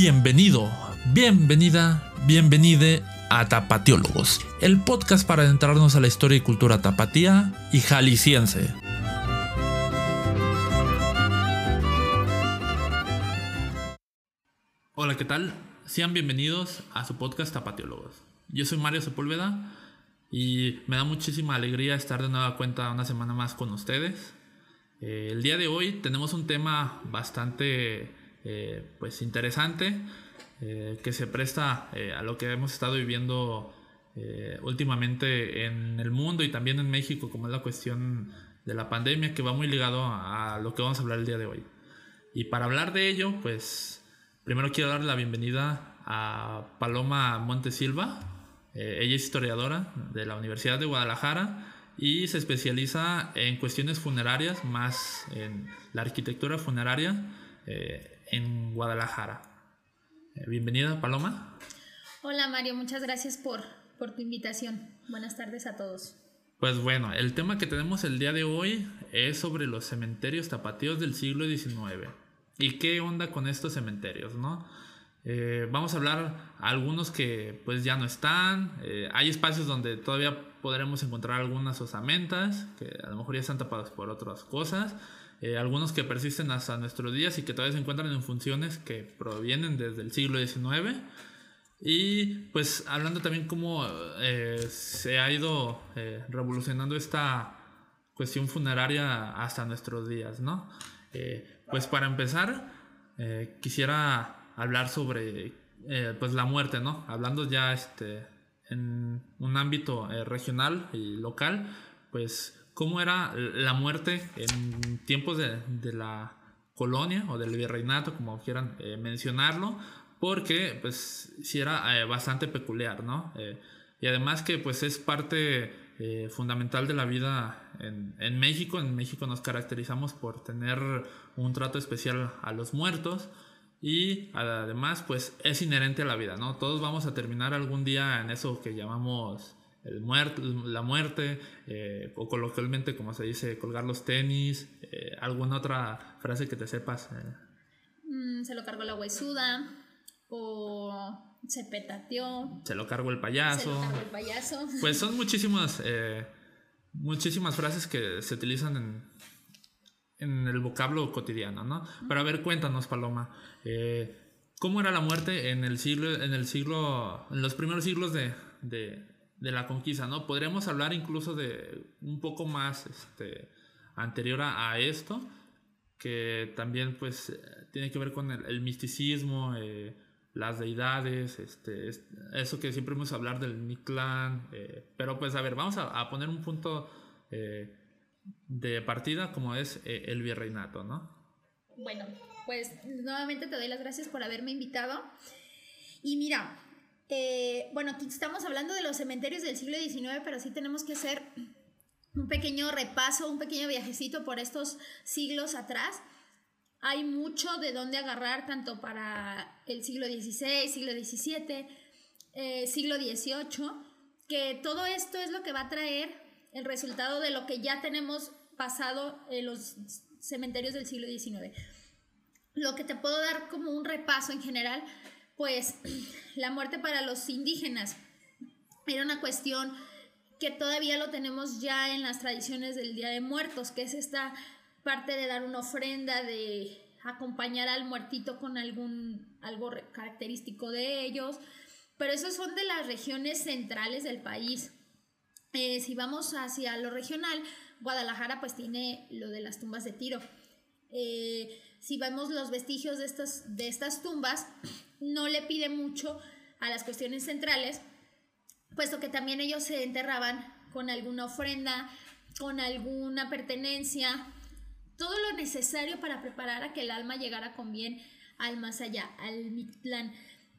Bienvenido, bienvenida, bienvenide a Tapatiólogos, el podcast para adentrarnos a la historia y cultura tapatía y jalisciense. Hola, ¿qué tal? Sean bienvenidos a su podcast Tapatiólogos. Yo soy Mario Sepúlveda y me da muchísima alegría estar de nueva cuenta una semana más con ustedes. Eh, el día de hoy tenemos un tema bastante eh, pues interesante eh, que se presta a lo que hemos estado viviendo últimamente en el mundo y también en México, como es la cuestión de la pandemia, que va muy ligado a lo que vamos a hablar el día de hoy. Y para hablar de ello, pues primero quiero dar la bienvenida a Paloma Montesilva. ella es historiadora de la Universidad de Guadalajara y se especializa en cuestiones funerarias, más en la arquitectura funeraria eh, en Guadalajara. Eh, bienvenida, Paloma. Hola, Mario, muchas gracias por, por tu invitación. Buenas tardes a todos. Pues bueno, el tema que tenemos el día de hoy es sobre los cementerios tapatíos del siglo XIX. ¿Y qué onda con estos cementerios, no? Eh, vamos a hablar algunos que pues ya no están. hay espacios donde todavía podremos encontrar algunas osamentas que a lo mejor ya están tapadas por otras cosas. Eh, algunos que persisten hasta nuestros días y que todavía se encuentran en funciones que provienen desde el siglo XIX. Y pues hablando también cómo eh, se ha ido eh, revolucionando esta cuestión funeraria hasta nuestros días, ¿no? pues para empezar, quisiera hablar sobre pues la muerte, ¿no? Hablando ya este, en un ámbito regional y local, pues cómo era la muerte en tiempos de, la colonia o del virreinato, como quieran eh, mencionarlo, porque pues sí era eh, bastante peculiar, ¿no? y además que pues es parte fundamental de la vida en, en, México. En México nos caracterizamos por tener un trato especial a los muertos. Y además, pues es inherente a la vida, ¿no? Todos vamos a terminar algún día en eso que llamamos el la muerte, eh, o coloquialmente, como se dice, colgar los tenis, eh, alguna otra frase que te sepas. Eh. Mm, se lo cargó la huesuda, o se petateó. Se lo cargó el payaso. Se lo cargó el payaso. Pues son muchísimas, muchísimas frases que se utilizan en, en el vocablo cotidiano, ¿no? Pero a ver, cuéntanos, Paloma, eh, ¿cómo era la muerte en el siglo, en el siglo, en los primeros siglos de, de, de la conquista, ¿no? Podríamos hablar incluso de un poco más este, anterior a, esto, que también pues tiene que ver con el, misticismo, eh, las deidades, este, eso que siempre hemos hablar del Mictlán, eh, pero pues a ver, vamos a, poner un punto de partida como es eh, el virreinato, ¿no? Bueno, pues nuevamente te doy las gracias por haberme invitado. Y mira, eh, bueno, estamos hablando de los cementerios del siglo XIX, pero sí tenemos que hacer un pequeño repaso, un pequeño viajecito por estos siglos atrás. Hay mucho de dónde agarrar, tanto para el siglo XVI, siglo XVII, eh, siglo XVIII, que todo esto es lo que va a traer el resultado de lo que ya tenemos pasado en los cementerios del siglo XIX. Lo que te puedo dar como un repaso en general, pues la muerte para los indígenas era una cuestión que todavía lo tenemos ya en las tradiciones del Día de Muertos, que es esta parte de dar una ofrenda, de acompañar al muertito con algún algo característico de ellos, pero esos son de las regiones centrales del país. Eh, si vamos hacia lo regional, Guadalajara pues tiene lo de las tumbas de tiro. Eh, si vemos los vestigios de estas, de estas tumbas, no le pide mucho a las cuestiones centrales, puesto que también ellos se enterraban con alguna ofrenda, con alguna pertenencia, todo lo necesario para preparar a que el alma llegara con bien al más allá, al Mictlán.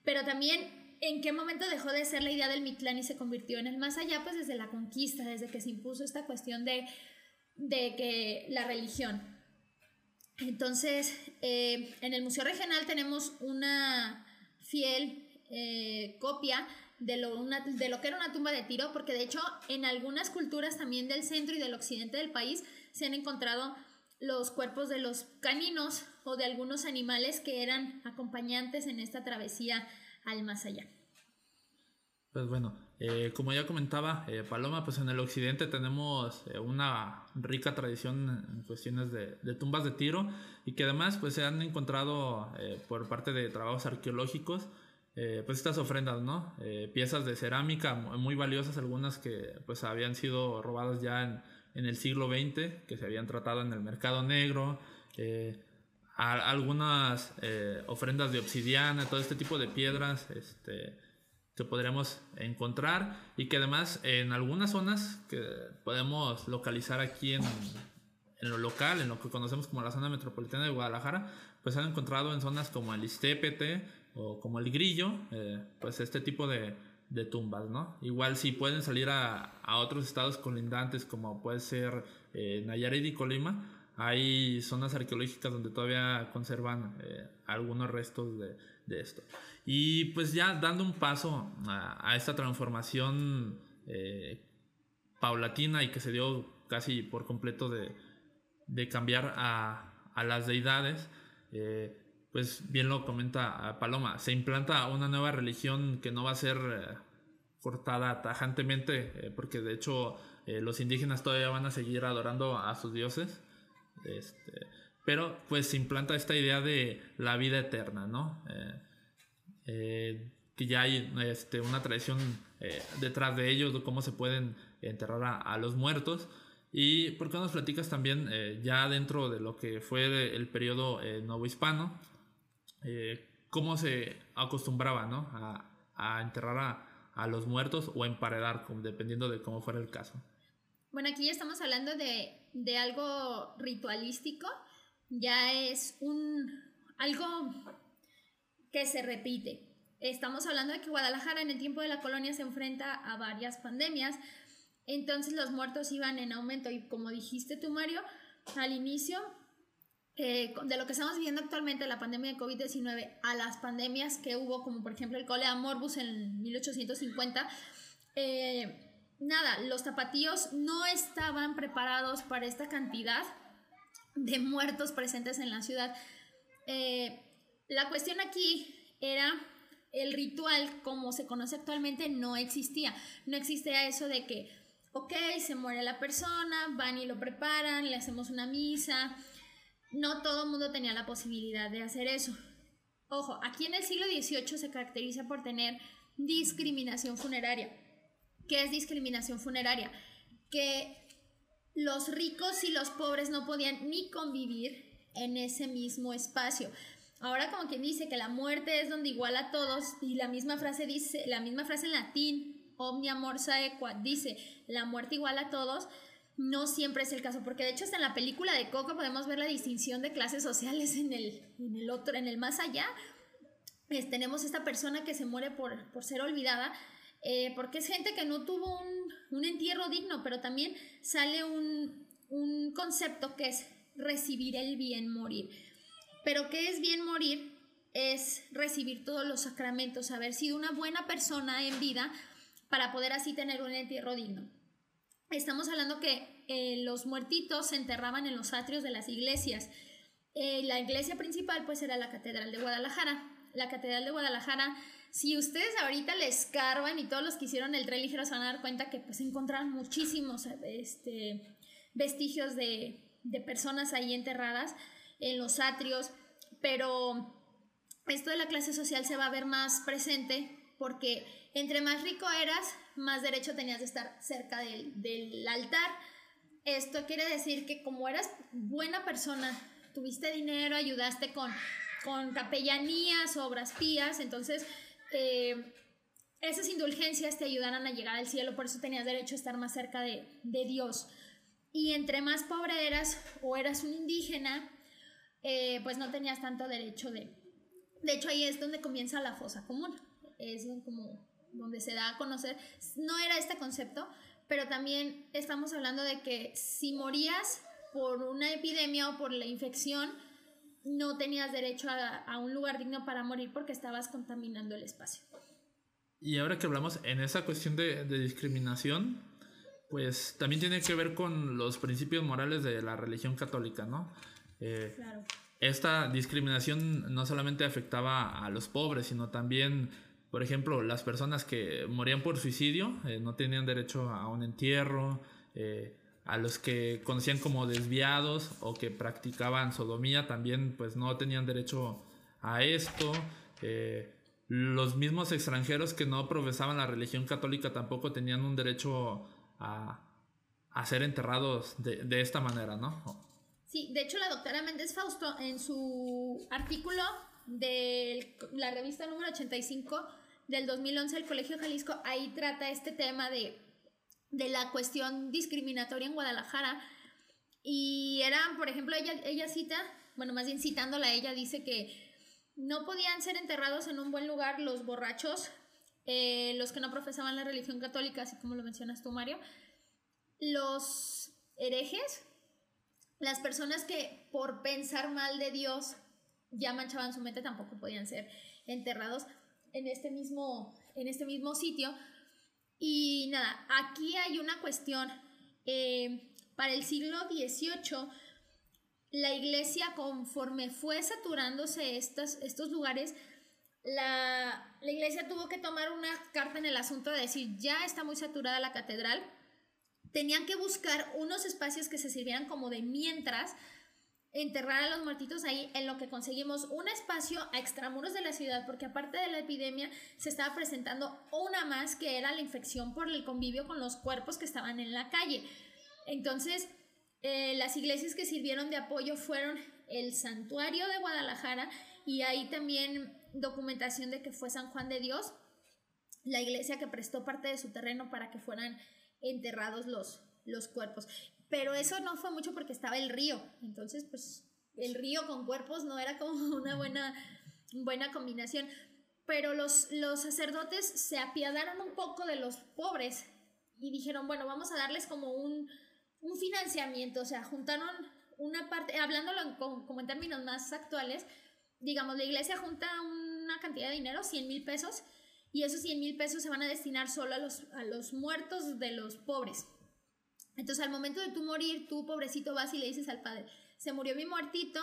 Pero también ¿En qué momento dejó de ser la idea del Mictlán y se convirtió en el más allá? Pues desde la conquista, desde que se impuso esta cuestión de, de que la religión. Entonces, eh, en el Museo Regional tenemos una fiel eh, copia de lo, de lo que era una tumba de tiro, porque de hecho en algunas culturas también del centro y del occidente del país se han encontrado los cuerpos de los caninos o de algunos animales que eran acompañantes en esta travesía al más allá. Pues bueno, eh, como ya comentaba eh, Paloma, pues en el occidente tenemos eh, una rica tradición en cuestiones de, de, tumbas de tiro y que además pues se han encontrado por parte de trabajos arqueológicos pues estas ofrendas, ¿no? piezas de cerámica muy valiosas, algunas que pues habían sido robadas ya en, en el siglo XX, que se habían tratado en el mercado negro, algunas ofrendas de obsidiana, todo este tipo de piedras, este que podríamos encontrar y que además en algunas zonas que podemos localizar aquí en, en, lo local, en lo que conocemos como la zona metropolitana de Guadalajara, pues han encontrado en zonas como el Istépete o como el Grillo, eh, pues este tipo de, de, tumbas, ¿no? Igual si pueden salir a, a otros estados colindantes como puede ser eh, Nayarit y Colima, hay zonas arqueológicas donde todavía conservan eh, algunos restos de, de esto. Y pues ya dando un paso a, esta transformación eh, paulatina y que se dio casi por completo de, cambiar a, a, las deidades, eh, pues bien lo comenta Paloma, se implanta una nueva religión que no va a ser eh, cortada tajantemente, porque de hecho los indígenas todavía van a seguir adorando a sus dioses. Este, pero pues se implanta esta idea de la vida eterna, ¿no? Eh, que ya hay este, una tradición eh, detrás de ellos, de cómo se pueden enterrar a, los muertos. Y por qué nos platicas también, eh, ya dentro de lo que fue el periodo novohispano, cómo se acostumbraba ¿no? a, a, enterrar a, a, los muertos o emparedar, dependiendo de cómo fuera el caso. Bueno, aquí ya estamos hablando de, de algo ritualístico, ya es un algo que se repite. Estamos hablando de que Guadalajara en el tiempo de la colonia se enfrenta a varias pandemias, entonces los muertos iban en aumento y como dijiste tú, Mario, al inicio eh, de lo que estamos viviendo actualmente, la pandemia de COVID-19, a las pandemias que hubo, como por ejemplo el cólera morbus en 1850, eh, nada, los tapatíos no estaban preparados para esta cantidad de muertos presentes en la ciudad. Eh, la cuestión aquí era el ritual como se conoce actualmente no existía. No existía eso de que, ok, se muere la persona, van y lo preparan, le hacemos una misa. No todo el mundo tenía la posibilidad de hacer eso. Ojo, aquí en el siglo XVIII se caracteriza por tener discriminación funeraria. ¿Qué es discriminación funeraria? Que los ricos y los pobres no podían ni convivir en ese mismo espacio. Ahora como quien dice que la muerte es donde iguala a todos y la misma frase dice, la misma frase en latín, omnia morsa equa, dice, la muerte iguala a todos, no siempre es el caso, porque de hecho hasta en la película de Coco podemos ver la distinción de clases sociales en el, en el otro, en el más allá. tenemos esta persona que se muere por, por ser olvidada, eh, porque es gente que no tuvo un, un entierro digno, pero también sale un, un concepto que es recibir el bien morir. Pero ¿qué es bien morir? Es recibir todos los sacramentos, haber sido una buena persona en vida para poder así tener un entierro digno. Estamos hablando que eh, los muertitos se enterraban en los atrios de las iglesias. Eh, la iglesia principal pues era la Catedral de Guadalajara. La Catedral de Guadalajara, si ustedes ahorita le escarban y todos los que hicieron el tren ligero se van a dar cuenta que pues encontraron muchísimos este, vestigios de, de personas ahí enterradas en los atrios, pero esto de la clase social se va a ver más presente porque entre más rico eras, más derecho tenías de estar cerca del, altar. Esto quiere decir que como eras buena persona, tuviste dinero, ayudaste con, con capellanías, obras pías, entonces eh, esas indulgencias te ayudaran a llegar al cielo, por eso tenías derecho a estar más cerca de, de Dios. Y entre más pobre eras o eras un indígena, eh, pues no tenías tanto derecho de... De hecho, ahí es donde comienza la fosa común. Es como donde se da a conocer. No era este concepto, pero también estamos hablando de que si morías por una epidemia o por la infección, no tenías derecho a, un lugar digno para morir porque estabas contaminando el espacio. Y ahora que hablamos en esa cuestión de, de discriminación, pues también tiene que ver con los principios morales de la religión católica, ¿no? Eh, claro. Esta discriminación no solamente afectaba a los pobres, sino también, por ejemplo, las personas que morían por suicidio eh, no tenían derecho a un entierro, eh, a los que conocían como desviados o que practicaban sodomía también pues no tenían derecho a esto. los mismos extranjeros que no profesaban la religión católica tampoco tenían un derecho a, ser enterrados de, esta manera, ¿no? Sí, de hecho la doctora Méndez Fausto en su artículo de la revista número 85 del 2011 del Colegio Jalisco, ahí trata este tema de, de la cuestión discriminatoria en Guadalajara. Y eran, por ejemplo, ella, ella cita, bueno, más bien citándola, ella dice que no podían ser enterrados en un buen lugar los borrachos eh, los que no profesaban la religión católica, así como lo mencionas tú, Mario, los herejes, las personas que por pensar mal de Dios ya manchaban su mente, tampoco podían ser enterrados en este mismo, en este mismo sitio. Y nada, aquí hay una cuestión. Eh, para el siglo XVIII, la iglesia, conforme fue saturándose estos lugares, la, iglesia tuvo que tomar una carta en el asunto de decir, ya está muy saturada la catedral, tenían que buscar unos espacios que se sirvieran como de mientras enterrar a los muertitos ahí, en lo que conseguimos un espacio a extramuros de la ciudad, porque aparte de la epidemia se estaba presentando una más que era la infección por el convivio con los cuerpos que estaban en la calle. Entonces, eh, las iglesias que sirvieron de apoyo fueron el santuario de Guadalajara y ahí también documentación de que fue San Juan de Dios, la iglesia que prestó parte de su terreno para que fueran enterrados los, los cuerpos. Pero eso no fue mucho porque estaba el río, entonces pues el río con cuerpos no era como una buena, buena combinación. Pero los, los sacerdotes se apiadaron un poco de los pobres y dijeron, bueno, vamos a darles como un, un financiamiento, o sea, juntaron una parte, hablándolo como en términos más actuales, digamos, la iglesia junta una cantidad de dinero, 100 mil pesos, y esos 100 mil pesos se van a destinar solo a los, a los muertos de los pobres. Entonces, al momento de tú morir, tú, pobrecito, vas y le dices al padre, se murió mi muertito,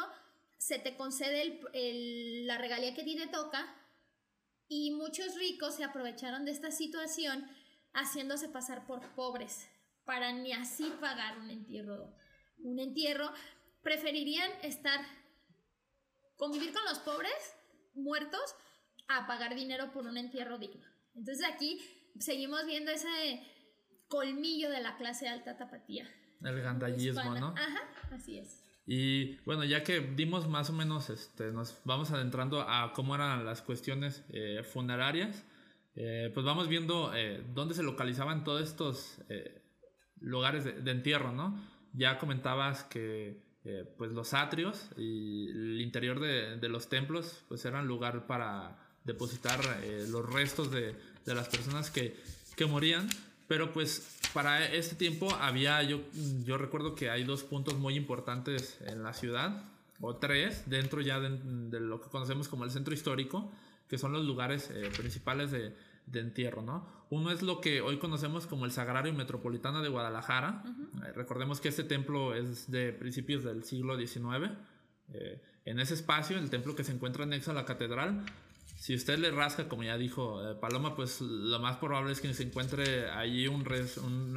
se te concede la regalía que a ti te toca, y muchos ricos se aprovecharon de esta situación haciéndose pasar por pobres para ni así pagar un entierro. Un entierro, preferirían estar convivir con los pobres muertos a pagar dinero por un entierro digno. Entonces aquí seguimos viendo ese colmillo de la clase alta tapatía. El gandallismo, ¿no? Ajá, así es. Y bueno, ya que dimos más o menos, este, nos vamos adentrando a cómo eran las cuestiones eh, funerarias, eh, pues vamos viendo eh, dónde se localizaban todos estos lugares de, entierro, ¿no? Ya comentabas que eh, pues los atrios y el interior de, los templos pues eran lugar para depositar eh, los restos de, las personas que, morían. Pero pues para este tiempo había, yo, yo recuerdo que hay dos puntos muy importantes en la ciudad, o tres, dentro ya de, lo que conocemos como el centro histórico, que son los lugares eh, principales de, de entierro, ¿no? Uno es lo que hoy conocemos como el Sagrario Metropolitano de Guadalajara. Eh, recordemos que este templo es de principios del siglo XIX. Eh, en ese espacio, el templo que se encuentra anexo a la catedral, si usted le rasca, como ya dijo eh, Paloma, pues lo más probable es que se encuentre allí un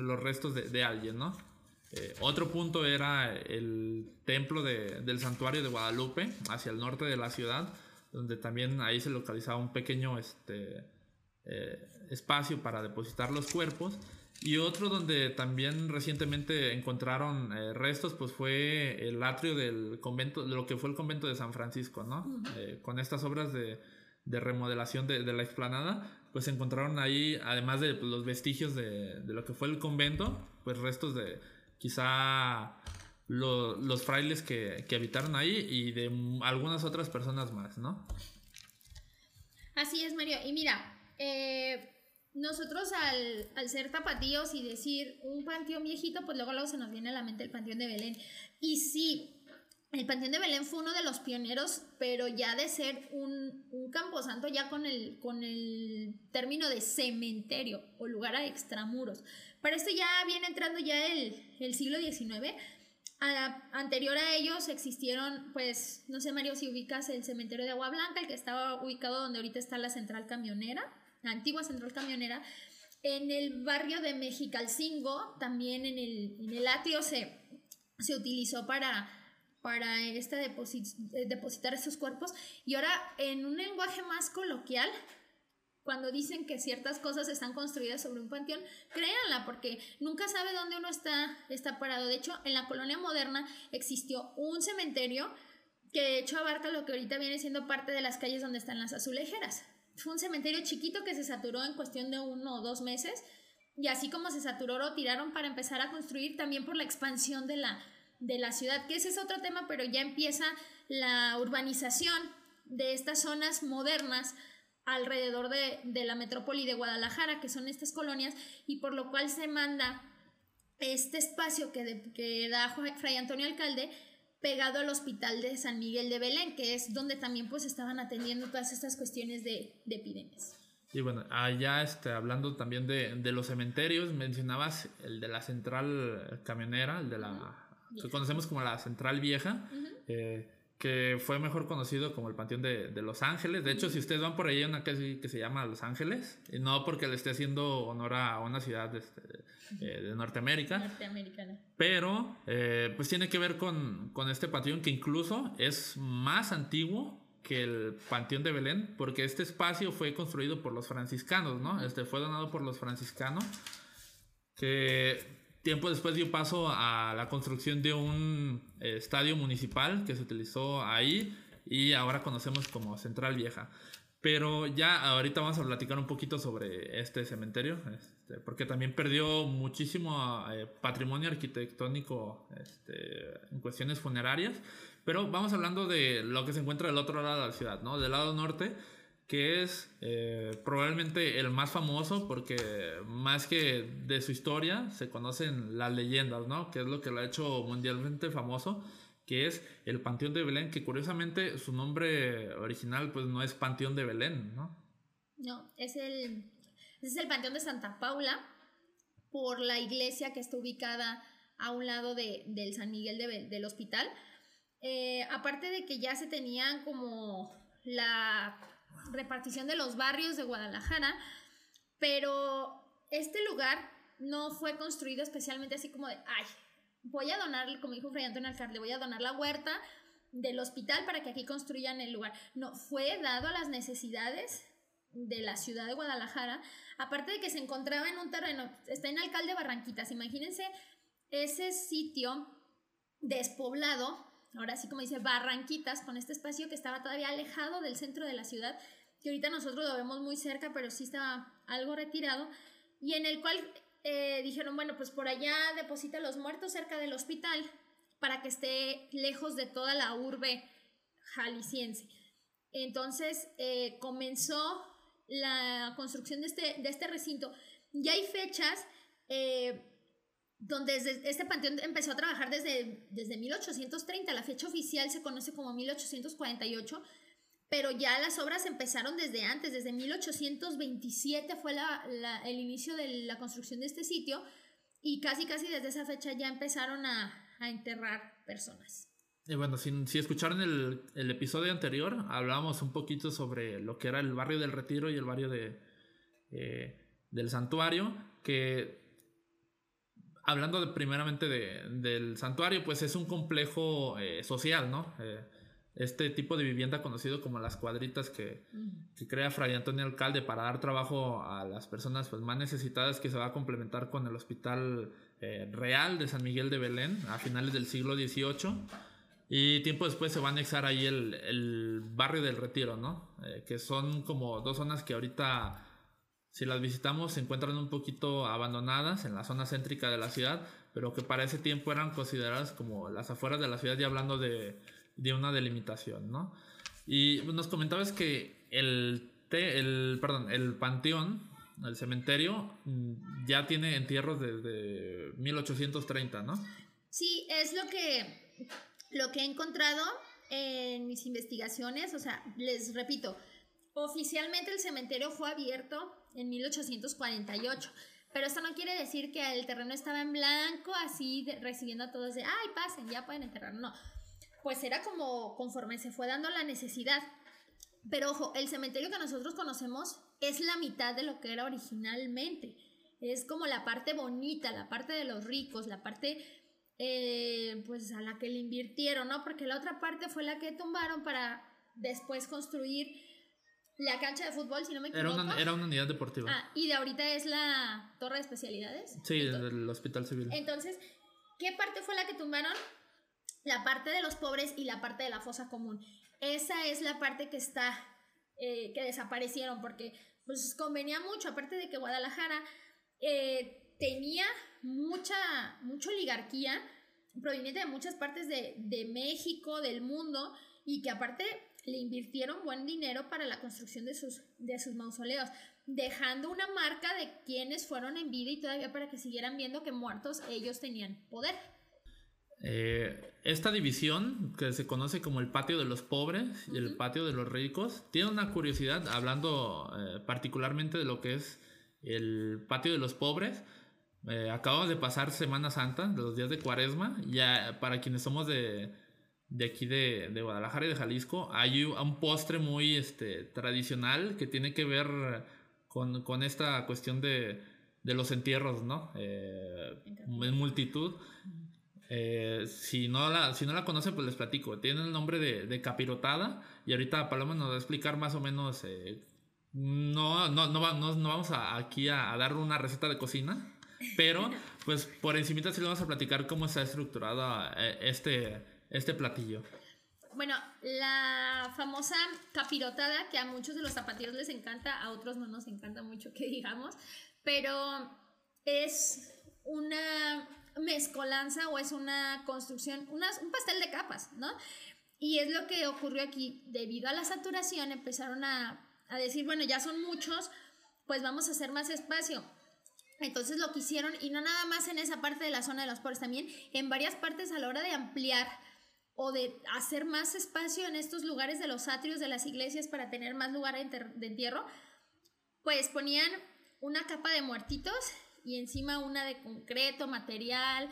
los restos de, alguien, ¿no? otro punto era el templo del santuario de Guadalupe, hacia el norte de la ciudad, donde también ahí se localizaba un pequeño este, eh, espacio para depositar los cuerpos. Y otro donde también recientemente encontraron eh, restos, pues fue el atrio del convento, de lo que fue el convento de San Francisco, ¿no? Eh, con estas obras de, de remodelación de, de, la explanada, pues encontraron ahí, además de pues, los vestigios de, de, lo que fue el convento, pues restos de quizá los frailes que, que habitaron ahí y de algunas otras personas más, ¿no? Así es, Mario. Y mira, eh, nosotros al, ser tapatíos y decir un panteón viejito, pues luego, luego se nos viene a la mente el panteón de Belén. Y sí, el Panteón de Belén fue uno de los pioneros, pero ya de ser un, un camposanto ya con el, con el término de cementerio o lugar a extramuros. Para esto ya viene entrando ya el, el siglo XIX. anterior a ellos existieron, pues, no sé, Mario, si ubicas el cementerio de Agua Blanca, el que estaba ubicado donde ahorita está la central camionera, la antigua central camionera. En el barrio de Mexicalcingo, también en el, en el atrio se, se utilizó para, para este depositar esos cuerpos. Y ahora, en un lenguaje más coloquial, cuando dicen que ciertas cosas están construidas sobre un panteón, créanla, porque nunca sabe dónde uno está, está parado. De hecho, en la colonia moderna existió un cementerio que de hecho abarca lo que ahorita viene siendo parte de las calles donde están las azulejeras. Fue un cementerio chiquito que se saturó en cuestión de uno o dos meses. Y así como se saturó, lo tiraron para empezar a construir también por la expansión de la, de la ciudad, que ese es otro tema, pero ya empieza la urbanización de estas zonas modernas alrededor de, la metrópoli de Guadalajara, que son estas colonias, y por lo cual se manda este espacio que, que da Fray Antonio Alcalde pegado al hospital de San Miguel de Belén, que es donde también pues estaban atendiendo todas estas cuestiones de, epidemias. Y bueno, allá este, hablando también de, los cementerios, mencionabas el de la central camionera, el de la que conocemos como la central vieja que fue mejor conocido como el Panteón de, de, Los Ángeles. De hecho, si ustedes van por ahí, hay una que, que se llama Los Ángeles, y no porque le esté haciendo honor a una ciudad de, este, eh, de Norteamérica. Norteamericana. Pero, eh, pues tiene que ver con, con, este panteón que incluso es más antiguo que el Panteón de Belén, porque este espacio fue construido por los franciscanos, ¿no? Este fue donado por los franciscanos, que Tiempo después dio paso a la construcción de un eh, estadio municipal que se utilizó ahí y ahora conocemos como Central Vieja. Pero ya ahorita vamos a platicar un poquito sobre este cementerio, este, porque también perdió muchísimo eh, patrimonio arquitectónico este, en cuestiones funerarias. Pero vamos hablando de lo que se encuentra del otro lado de la ciudad, ¿no? Del lado norte que es eh, probablemente el más famoso porque más que de su historia se conocen las leyendas, ¿no? Que es lo que lo ha hecho mundialmente famoso, que es el Panteón de Belén, que curiosamente su nombre original pues no es Panteón de Belén, ¿no? No, es el, es el Panteón de Santa Paula por la iglesia que está ubicada a un lado de, del San Miguel del hospital. Eh, aparte de que ya se tenían como la repartición de los barrios de Guadalajara, pero este lugar no fue construido especialmente así como de, ay, voy a donar, como dijo Fray Antonio Alcalde, voy a donar la huerta del hospital para que aquí construyan el lugar. No, fue dado a las necesidades de la ciudad de Guadalajara, aparte de que se encontraba en un terreno, está en Alcalde Barranquitas, imagínense ese sitio despoblado ahora sí como dice, Barranquitas, con este espacio que estaba todavía alejado del centro de la ciudad, que ahorita nosotros lo vemos muy cerca, pero sí estaba algo retirado, y en el cual eh, dijeron, bueno, pues por allá deposita los muertos cerca del hospital para que esté lejos de toda la urbe jalisciense. Entonces eh, comenzó la construcción de este, de este recinto. Ya hay fechas eh, donde este panteón empezó a trabajar desde, desde 1830, la fecha oficial se conoce como 1848, pero ya las obras empezaron desde antes, desde 1827 fue el inicio de la construcción de este sitio y casi casi desde esa fecha ya empezaron a, enterrar personas. Y bueno, si, si escucharon el, el, episodio anterior, hablábamos un poquito sobre lo que era el barrio del Retiro y el barrio de, eh, del Santuario, que hablando de, primeramente del santuario, pues es un complejo eh, social, ¿no? Eh, este tipo de vivienda conocido como las cuadritas que, crea Fray Antonio Alcalde para dar trabajo a las personas pues, más necesitadas que se va a complementar con el Hospital eh, Real de San Miguel de Belén a finales del siglo XVIII. Y tiempo después se va a anexar ahí el, el barrio del Retiro, ¿no? que son como dos zonas que ahorita si las visitamos se encuentran un poquito abandonadas en la zona céntrica de la ciudad, pero que para ese tiempo eran consideradas como las afueras de la ciudad y hablando de, de una delimitación, ¿no? Y nos comentabas que el, el, perdón, el panteón, el cementerio, mm, ya tiene entierros desde 1830, ¿no? Sí, es lo que, lo que he encontrado en mis investigaciones, o sea, les repito, Oficialmente el cementerio fue abierto en 1848, Pero esto no quiere decir que el terreno estaba en blanco, así recibiendo a todos de, ay, pasen, ya pueden enterrar. No, pues era como conforme se fue dando la necesidad. Pero ojo, el cementerio que nosotros conocemos es la mitad de lo que era originalmente. Es como la parte bonita, la parte de los ricos, la parte eh, pues a la que le invirtieron, ¿no? Porque la otra parte fue la que tumbaron para después construir la cancha de fútbol, si no me equivoco. Era una, era una unidad deportiva. Ah, y de ahorita es la torre de especialidades. Sí, del hospital civil. Entonces, ¿qué parte fue la que tumbaron? La parte de los pobres y la parte de la fosa común. Esa es la parte que está, eh, que desaparecieron, porque pues convenía mucho, aparte de que Guadalajara eh, tenía mucha, mucha oligarquía proveniente de muchas partes de, de México, del mundo, y que aparte le invirtieron buen dinero para la construcción de sus, de sus mausoleos, dejando una marca de quienes fueron en vida y todavía para que siguieran viendo que muertos ellos tenían poder. Eh, esta división, que se conoce como el patio de los pobres y el patio de los ricos, tiene una curiosidad, hablando eh, particularmente de lo que es el patio de los pobres. Eh, acabamos de pasar Semana Santa, de los días de Cuaresma, ya para quienes somos de, de aquí de, de, Guadalajara y de Jalisco, hay un postre muy este, tradicional que tiene que ver con, con esta cuestión de, de los entierros, ¿no? en multitud. Eh, si, no la, si no la conoce, pues les platico. Tiene el nombre de, capirotada. Y ahorita Paloma nos va a explicar más o menos. Eh, no, no, no, no, vamos a, aquí a, dar una receta de cocina. Pero, pues por encimita sí le vamos a platicar cómo está estructurado eh, este, este platillo. Bueno, la famosa capirotada, que a muchos de los zapatillos les encanta, a otros no nos encanta mucho que digamos, pero es una mezcolanza o es una construcción, un pastel de capas, ¿no? Y es lo que ocurrió aquí. Debido a la saturación empezaron a, a decir, bueno, ya son muchos, pues vamos a hacer más espacio. Entonces lo que hicieron, y no nada más en esa parte de la zona de los pobres, también en varias partes a la hora de ampliar o de hacer más espacio en estos lugares de los atrios de las iglesias para tener más lugar de entierro, pues ponían una capa de muertitos y encima una de concreto, material,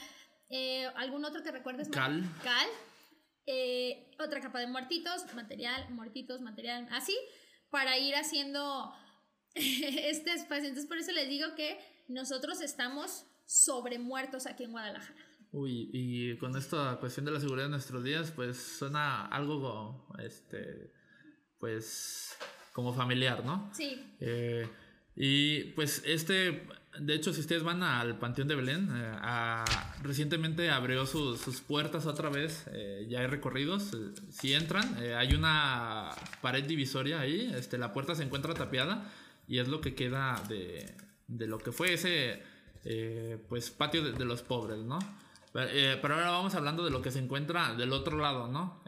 eh, algún otro que recuerdes. Cal. Cal. Eh, otra capa de muertitos, material, muertitos, material, así, para ir haciendo este espacio. Entonces, por eso les digo que nosotros estamos sobre muertos aquí en Guadalajara. Uy, y con esta cuestión de la seguridad de nuestros días, pues suena algo, este, pues, como familiar, ¿no? Sí. Eh, y pues este de hecho, si ustedes van al Panteón de Belén, eh, recientemente abrió sus, puertas otra vez, eh, ya hay recorridos. Eh, si entran, hay una pared divisoria ahí, este, la puerta se encuentra tapiada y es lo que queda de, lo que fue ese pues patio de, los pobres, ¿no? Pero ahora vamos hablando de lo que se encuentra del otro lado, ¿no?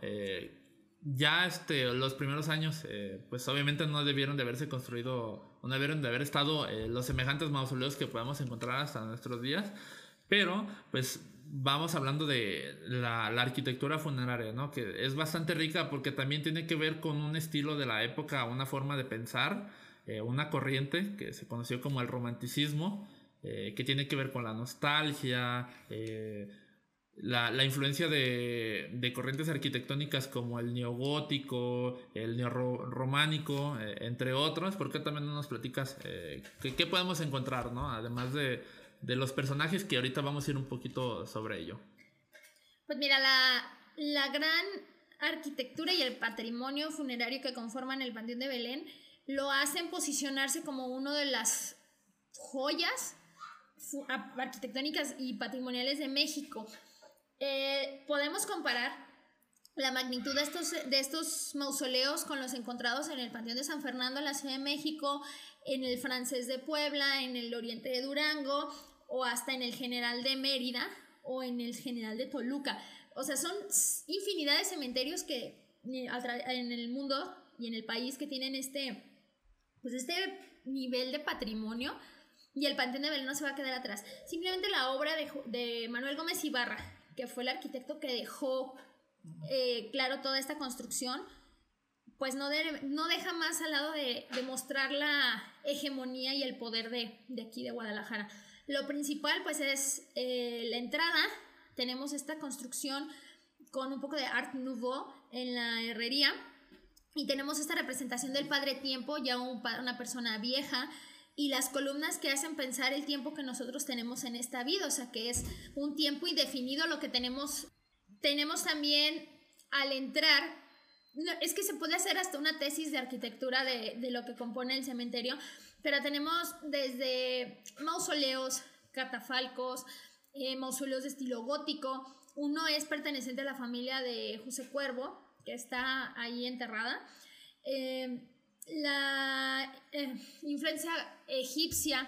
ya este, los primeros años, eh, pues obviamente no debieron de haberse construido, no debieron de haber estado eh, los semejantes mausoleos que podemos encontrar hasta nuestros días, pero pues vamos hablando de la, arquitectura funeraria, ¿no? Que es bastante rica porque también tiene que ver con un estilo de la época, una forma de pensar, eh, una corriente que se conoció como el romanticismo, que tiene que ver con la nostalgia, la, la influencia de, de, corrientes arquitectónicas como el neogótico, el neorrománico, eh, entre otros. ¿Por qué también no nos platicas eh, qué, podemos encontrar, ¿no? además de, de, los personajes que ahorita vamos a ir un poquito sobre ello? Pues mira, la, la gran arquitectura y el patrimonio funerario que conforman el Panteón de Belén lo hacen posicionarse como uno de las joyas arquitectónicas y patrimoniales de México. Eh, podemos comparar la magnitud de estos, de estos mausoleos con los encontrados en el Panteón de San Fernando en la Ciudad de México, en el Francés de Puebla, en el Oriente de Durango o hasta en el General de Mérida o en el General de Toluca. O sea, son infinidad de cementerios que eh, en el mundo y en el país que tienen este, pues este nivel de patrimonio y el Panteón de Belén no se va a quedar atrás. Simplemente la obra de, de Manuel Gómez Ibarra, que fue el arquitecto que dejó eh, claro toda esta construcción, pues no, no deja más al lado de, mostrar la hegemonía y el poder de, aquí de Guadalajara. Lo principal pues es eh, la entrada, tenemos esta construcción con un poco de art nouveau en la herrería y tenemos esta representación del Padre Tiempo, ya una persona vieja, y las columnas que hacen pensar el tiempo que nosotros tenemos en esta vida, o sea que es un tiempo indefinido lo que tenemos. Tenemos también al entrar es que se puede hacer hasta una tesis de arquitectura de, lo que compone el cementerio, pero tenemos desde mausoleos, catafalcos, eh, mausoleos de estilo gótico. Uno es perteneciente a la familia de José Cuervo, que está ahí enterrada. Eh, la eh, influencia egipcia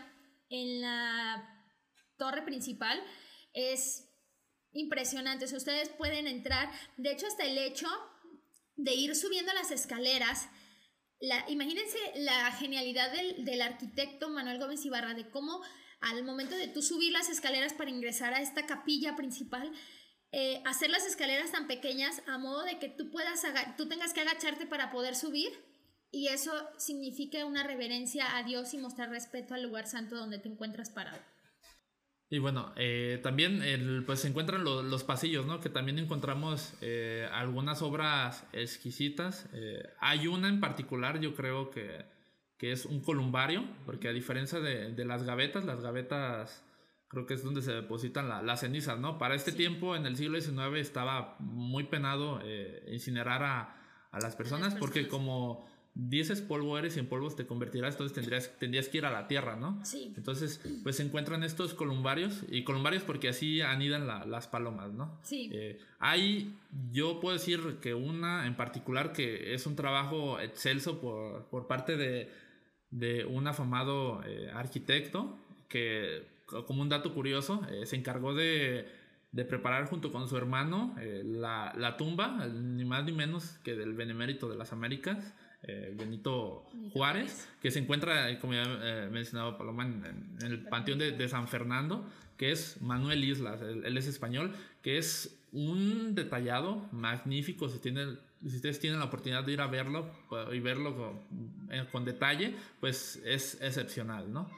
en la torre principal es impresionante. ustedes pueden entrar, de hecho, hasta el hecho de ir subiendo las escaleras. La, imagínense la genialidad del, arquitecto Manuel Gómez Ibarra, de cómo al momento de tú subir las escaleras para ingresar a esta capilla principal, eh, hacer las escaleras tan pequeñas a modo de que tú puedas tú tengas que agacharte para poder subir y eso significa una reverencia a Dios y mostrar respeto al lugar santo donde te encuentras parado. Y bueno, eh, también el, pues se encuentran los pasillos, ¿no? Que también encontramos eh, algunas obras exquisitas. Eh, hay una en particular, yo creo que, que, es un columbario, porque a diferencia de, de, las gavetas, las gavetas creo que es donde se depositan las cenizas, ¿no? Para este tiempo, en el siglo XIX, estaba muy penado incinerar a, a, las personas, porque como dices polvo eres y en polvos te convertirás, entonces tendrías, tendrías que ir a la tierra, ¿no? Sí. Entonces, pues se encuentran estos columbarios, y columbarios porque así anidan las palomas, ¿no? Sí. Eh, hay, yo puedo decir que una en particular que es un trabajo excelso por, por parte de, de un afamado eh, arquitecto que, como un dato curioso, eh, se encargó de, de, preparar junto con su hermano la, la tumba, ni más ni menos que del Benemérito de las Américas, eh, Benito Juárez, que se encuentra, como ya eh, mencionaba Paloma, en, el Panteón de, San Fernando, que es Manuel Islas, él, es español, que es un detallado magnífico, si, tiene, si ustedes tienen la oportunidad de ir a verlo pues, y verlo con, eh, con detalle, pues es excepcional, ¿no?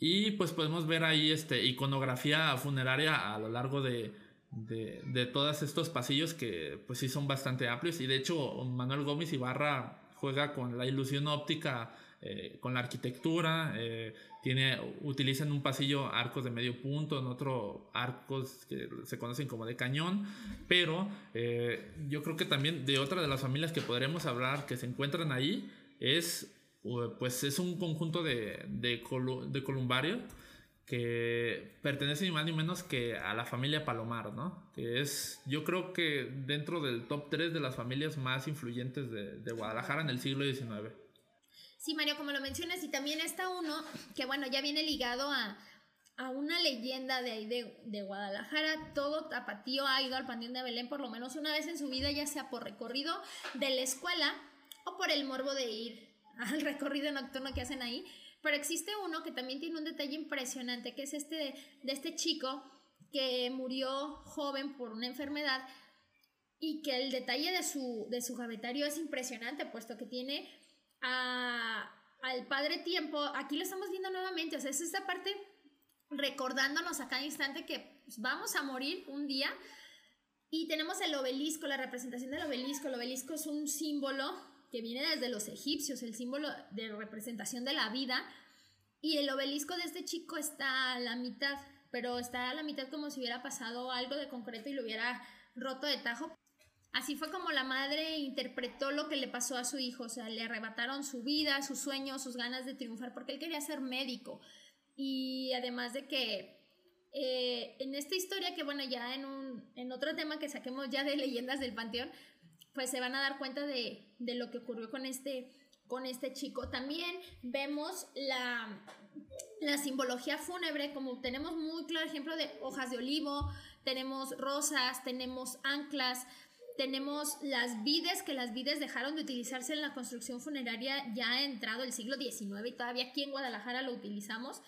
y pues podemos ver ahí este, iconografía funeraria a lo largo de, de, de, todos estos pasillos que pues sí son bastante amplios. Y de hecho Manuel Gómez Ibarra juega con la ilusión óptica eh, con la arquitectura eh, tiene utilizan un pasillo arcos de medio punto en otro arcos que se conocen como de cañón. Pero eh, yo creo que también de otra de las familias que podremos hablar que se encuentran ahí es pues es un conjunto de, de, de columbario que pertenece ni más ni menos que a la familia Palomar, ¿no? Que es, yo creo que dentro del top 3 de las familias más influyentes de, Guadalajara en el siglo XIX. Sí, Mario, como lo mencionas, y también está uno que, bueno, ya viene ligado a, una leyenda de ahí de, de, Guadalajara. Todo tapatío ha ido al Panteón de Belén por lo menos una vez en su vida, ya sea por recorrido de la escuela o por el morbo de ir al recorrido nocturno que hacen ahí. Pero existe uno que también tiene un detalle impresionante, que es este de, este chico que murió joven por una enfermedad y que el detalle de su, de su gavetario es impresionante, puesto que tiene al padre tiempo, aquí lo estamos viendo nuevamente, o sea, es esta parte recordándonos a cada instante que pues, vamos a morir un día y tenemos el obelisco, la representación del obelisco, el obelisco es un símbolo que viene desde los egipcios, el símbolo de representación de la vida, y el obelisco de este chico está a la mitad, pero está a la mitad como si hubiera pasado algo de concreto y lo hubiera roto de tajo. Así fue como la madre interpretó lo que le pasó a su hijo, o sea, le arrebataron su vida, sus sueños, sus ganas de triunfar, porque él quería ser médico. Y además de que eh, en esta historia, que bueno, ya en, un, en otro tema que saquemos ya de leyendas del Panteón, pues se van a dar cuenta de, lo que ocurrió con este, con este chico. También vemos la, la simbología fúnebre, como tenemos muy claro ejemplo de hojas de olivo, tenemos rosas, tenemos anclas, tenemos las vides, que las vides dejaron de utilizarse en la construcción funeraria ya ha entrado el siglo XIX y todavía aquí en Guadalajara lo utilizamos.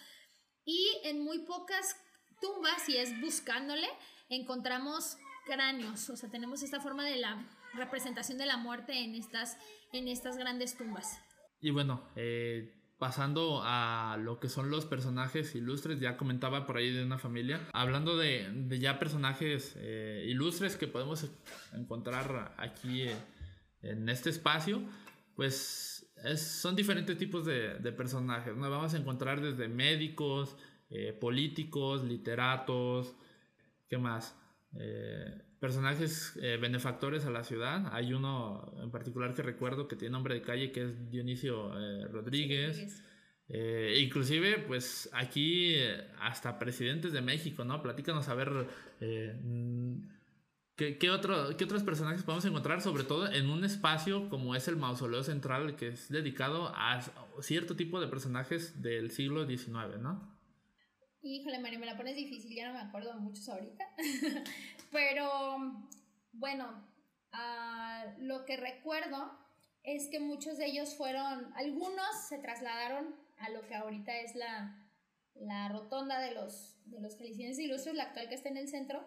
Y en muy pocas tumbas, y es buscándole, encontramos cráneos, o sea, tenemos esta forma de la representación de la muerte en estas, en estas grandes tumbas. Y bueno, eh, pasando a lo que son los personajes ilustres, ya comentaba por ahí de una familia, hablando de, ya personajes eh, ilustres que podemos encontrar aquí eh, en este espacio, pues son diferentes tipos de, personajes, ¿no? Vamos a encontrar desde médicos, políticos, literatos, ¿qué más? Personajes benefactores a la ciudad. Hay uno en particular que recuerdo que tiene nombre de calle que es Dionisio Rodríguez. inclusive, pues aquí hasta presidentes de México, ¿no? Platícanos a ver ¿Qué, otro, ¿Qué otros personajes podemos encontrar? Sobre todo en un espacio como es el mausoleo central, que es dedicado a cierto tipo de personajes del siglo XIX, ¿no? Híjole, María, me la pones difícil, ya no me acuerdo de muchos ahorita. Pero, bueno, ah, lo que recuerdo es que muchos de ellos fueron, algunos se trasladaron a lo que ahorita es la, la rotonda de los, de los Ilustres, la actual que está en el centro,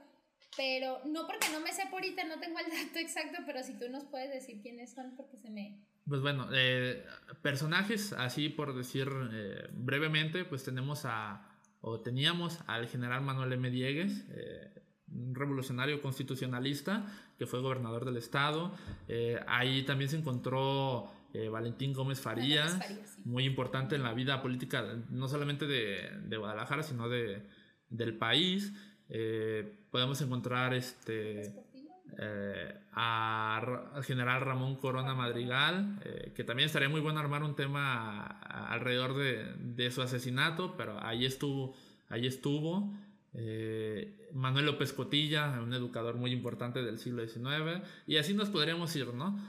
pero no porque no me sé por ahorita, no tengo el dato exacto, pero si tú nos puedes decir quiénes son, porque se me... Pues bueno, eh, personajes, así por decir eh, brevemente, pues tenemos a, o teníamos al general Manuel M. Diegues, eh, un revolucionario constitucionalista que fue gobernador del estado. ahí también se encontró Valentín Gómez Farías, muy importante en la vida política, no solamente de, de Guadalajara, sino de, del país. Eh, podemos encontrar este eh, al general Ramón Corona Madrigal, eh, que también estaría muy bueno armar un tema alrededor de, su asesinato, pero ahí estuvo, ahí estuvo. Manuel López Cotilla, un educador muy importante del siglo XIX, y así nos podríamos ir, ¿no?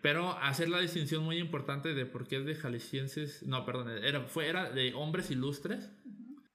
pero hacer la distinción muy importante de por qué es de jaliscienses, no, perdón, era, fue, era de hombres ilustres,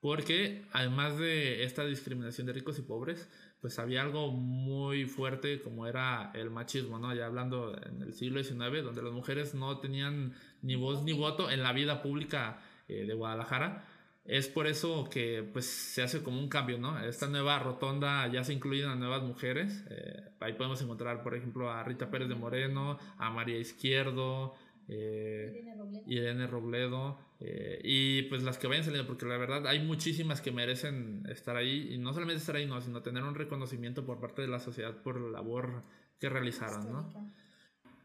porque además de esta discriminación de ricos y pobres, pues había algo muy fuerte como era el machismo, ¿no? Ya hablando en el siglo XIX, donde las mujeres no tenían ni voz ni voto en la vida pública eh, de Guadalajara. Es por eso que pues se hace como un cambio, ¿no? Esta nueva rotonda ya se incluyen a nuevas mujeres. Eh, ahí podemos encontrar, por ejemplo, a Rita Pérez de Moreno, a María Izquierdo, eh, Irene Robledo. Eh, y pues las que vayan saliendo, porque la verdad hay muchísimas que merecen estar ahí. Y no solamente estar ahí, no, sino tener un reconocimiento por parte de la sociedad por la labor que realizaron, ¿no?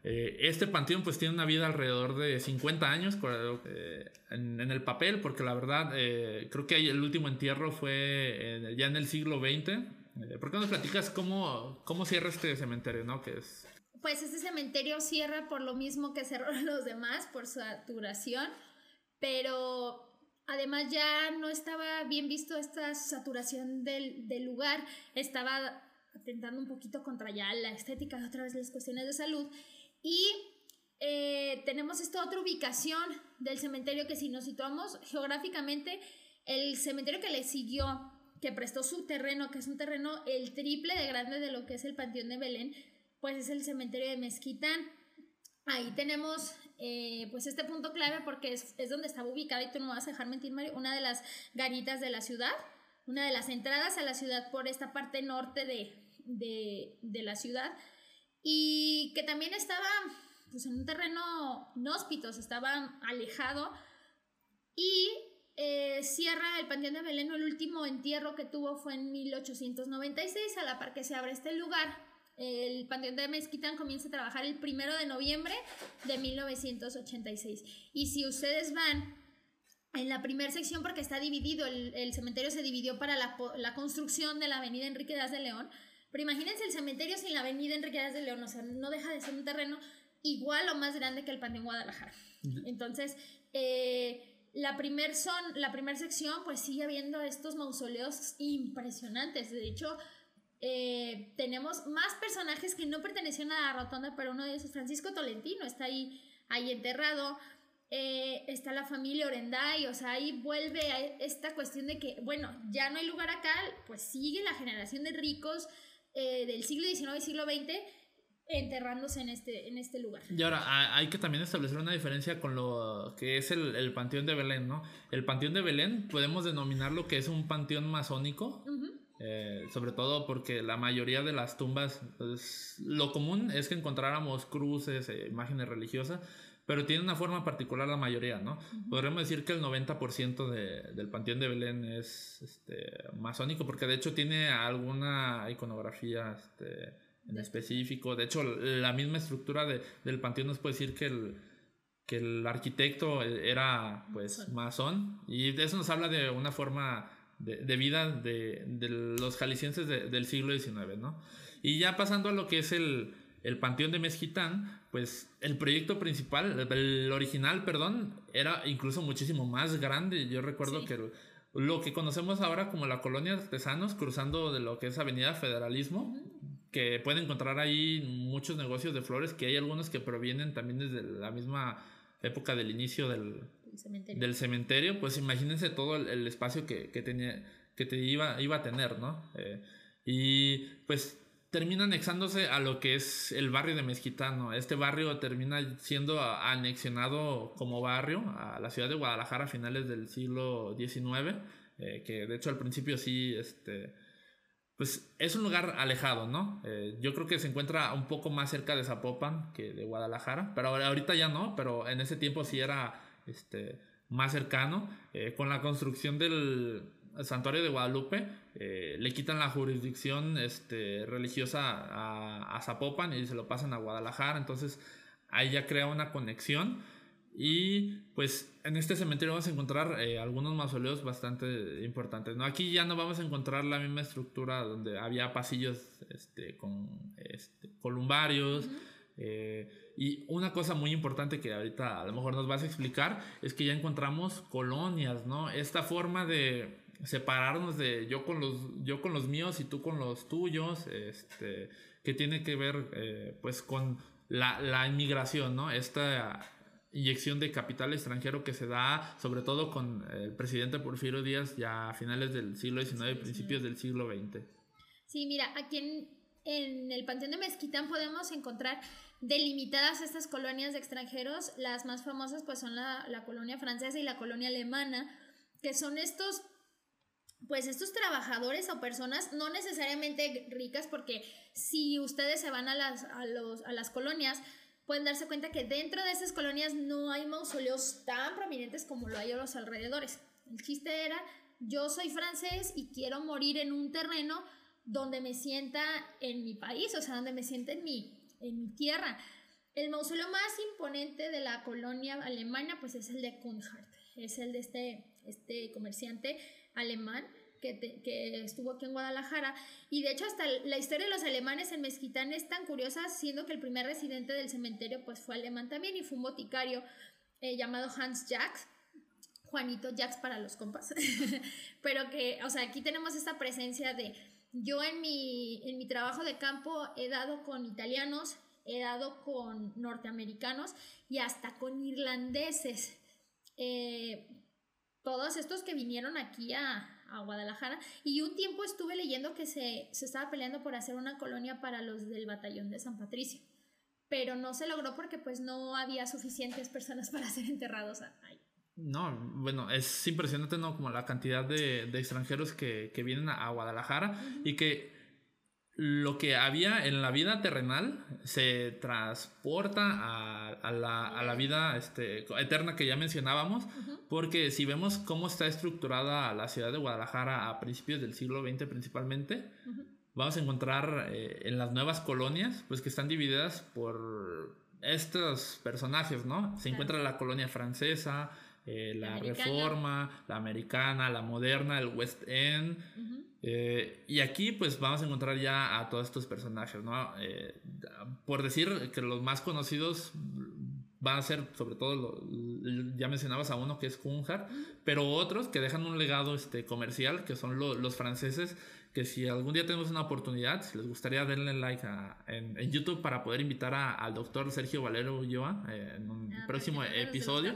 Eh, este panteón pues tiene una vida alrededor de 50 años eh, en, el papel, porque la verdad creo que el último entierro fue ya en el siglo XX. ¿Por qué nos platicas cómo, cómo cierra este cementerio, no? Que es pues este cementerio cierra por lo mismo que cerraron los demás, por saturación, pero además ya no estaba bien visto esta saturación del, lugar, estaba atentando un poquito contra ya la estética, otra vez las cuestiones de salud, y eh, tenemos esta otra ubicación del cementerio que si nos situamos geográficamente, el cementerio que le siguió, que prestó su terreno, que es un terreno el triple de grande de lo que es el Panteón de Belén, pues es el cementerio de Mezquitán. Ahí tenemos eh, pues este punto clave porque es, donde estaba ubicada, y tú no vas a dejar mentir, Mario, una de las garitas de la ciudad, una de las entradas a la ciudad por esta parte norte de, la ciudad, y que también estaba pues, en un terreno inhóspito, estaba alejado, y eh, cierra el Panteón de Belén, el último entierro que tuvo fue en 1896, a la par que se abre este lugar el Panteón de Mezquitán comienza a trabajar el primero de noviembre de 1986. Y si ustedes van en la primera sección, porque está dividido, el, cementerio se dividió para la, construcción de la avenida Enrique Díaz de León, pero imagínense el cementerio sin la avenida Enrique Díaz de León, o sea, no deja de ser un terreno igual o más grande que el Panteón Guadalajara. Entonces, eh, la primera la primer sección, pues sigue habiendo estos mausoleos impresionantes. De hecho, eh, tenemos más personajes que no pertenecían a la rotonda, pero uno de ellos es Francisco Tolentino, está ahí, ahí enterrado. Eh, está la familia Orenday, o sea, ahí vuelve a esta cuestión de que, bueno, ya no hay lugar acá, pues sigue la generación de ricos eh, del siglo XIX y siglo XX enterrándose en este, en este lugar. Y ahora hay que también establecer una diferencia con lo que es el, Panteón de Belén, ¿no? El Panteón de Belén podemos denominarlo que es un panteón masónico. Eh, sobre todo porque la mayoría de las tumbas, pues, lo común es que encontráramos cruces, e imágenes religiosas, pero tiene una forma particular la mayoría, ¿no? Podríamos decir que el 90% de, del Panteón de Belén es este, masónico, porque de hecho tiene alguna iconografía este, en específico. De hecho, la misma estructura de, del panteón nos puede decir que el, que el arquitecto era pues masón. Y eso nos habla de una forma de, vida de, de, los jaliscienses del siglo XIX, ¿no? Y ya pasando a lo que es el, el Panteón de Mezquitán, pues el proyecto principal, el original, perdón, era incluso muchísimo más grande. Yo recuerdo que lo que conocemos ahora como la colonia de artesanos, cruzando de lo que es Avenida Federalismo, que pueden encontrar ahí muchos negocios de flores, que hay algunos que provienen también desde la misma época del inicio del, cementerio. pues imagínense todo el, espacio que, tenía, que te iba, iba a tener, ¿no? Eh, y pues termina anexándose a lo que es el barrio de Mezquitano. Este barrio termina siendo anexionado como barrio a la ciudad de Guadalajara a finales del siglo XIX, eh, que de hecho al principio sí, este, pues es un lugar alejado, ¿no? Eh, yo creo que se encuentra un poco más cerca de Zapopan que de Guadalajara, pero ahorita ya no, pero en ese tiempo sí era este, más cercano. Eh, con la construcción del santuario de Guadalupe, eh, le quitan la jurisdicción este, religiosa a, a, Zapopan y se lo pasan a Guadalajara, entonces ahí ya crea una conexión. Y pues en este cementerio vamos a encontrar eh, algunos mausoleos bastante importantes. ¿no? Aquí ya no vamos a encontrar la misma estructura donde había pasillos este, con este, columbarios. Y una cosa muy importante que ahorita a lo mejor nos vas a explicar es que ya encontramos colonias, ¿no? Esta forma de separarnos de yo con los, yo con los míos y tú con los tuyos, este, que tiene que ver eh, pues con la, la inmigración, ¿no? Esta inyección de capital extranjero que se da sobre todo con el presidente Porfirio Díaz ya a finales del siglo XIX y principios del siglo XX. Sí, mira, aquí en, en, el Panteón de Mezquitán podemos encontrar delimitadas estas colonias de extranjeros. Las más famosas pues son la, la colonia francesa y la colonia alemana, que son estos pues estos trabajadores o personas no necesariamente ricas porque si ustedes se van a las, a los, a las colonias pueden darse cuenta que dentro de esas colonias no hay mausoleos tan prominentes como lo hay a los alrededores. El chiste era, yo soy francés y quiero morir en un terreno donde me sienta en mi país, o sea, donde me sienta en mi, en mi tierra. El mausoleo más imponente de la colonia alemana, pues es el de Kunhardt, es el de este, este comerciante alemán que, estuvo aquí en Guadalajara. Y de hecho hasta la historia de los alemanes en Mezquitán es tan curiosa, siendo que el primer residente del cementerio pues fue alemán también y fue un boticario eh, llamado Hans Jacks. Juanito Jacks para los compas. Pero que, o sea, aquí tenemos esta presencia de yo en mi, en mi trabajo de campo he dado con italianos, he dado con norteamericanos y hasta con irlandeses. Eh, todos estos que vinieron aquí a, a Guadalajara. Y un tiempo estuve leyendo que se, se estaba peleando por hacer una colonia para los del batallón de San Patricio. Pero no se logró porque pues no había suficientes personas para ser enterrados ahí. No, bueno, es impresionante, ¿no? Como la cantidad de, de extranjeros que, que, vienen a, Guadalajara y que lo que había en la vida terrenal se transporta a, la, vida este, eterna que ya mencionábamos, porque si vemos cómo está estructurada la ciudad de Guadalajara a principios del siglo XX principalmente, vamos a encontrar eh, en las nuevas colonias, pues que están divididas por estos personajes, ¿no? Se encuentra la colonia francesa, eh, la, reforma, la americana, la moderna, el West End. Eh, y aquí pues vamos a encontrar ya a todos estos personajes, ¿no? Eh, por decir que los más conocidos van a ser sobre todo, ya mencionabas a uno que es Kunhar, pero otros que dejan un legado este, comercial, que son los franceses, que si algún día tenemos una oportunidad, si les gustaría darle like en, YouTube para poder invitar al doctor Sergio Valero Ulloa eh, en un ah, próximo episodio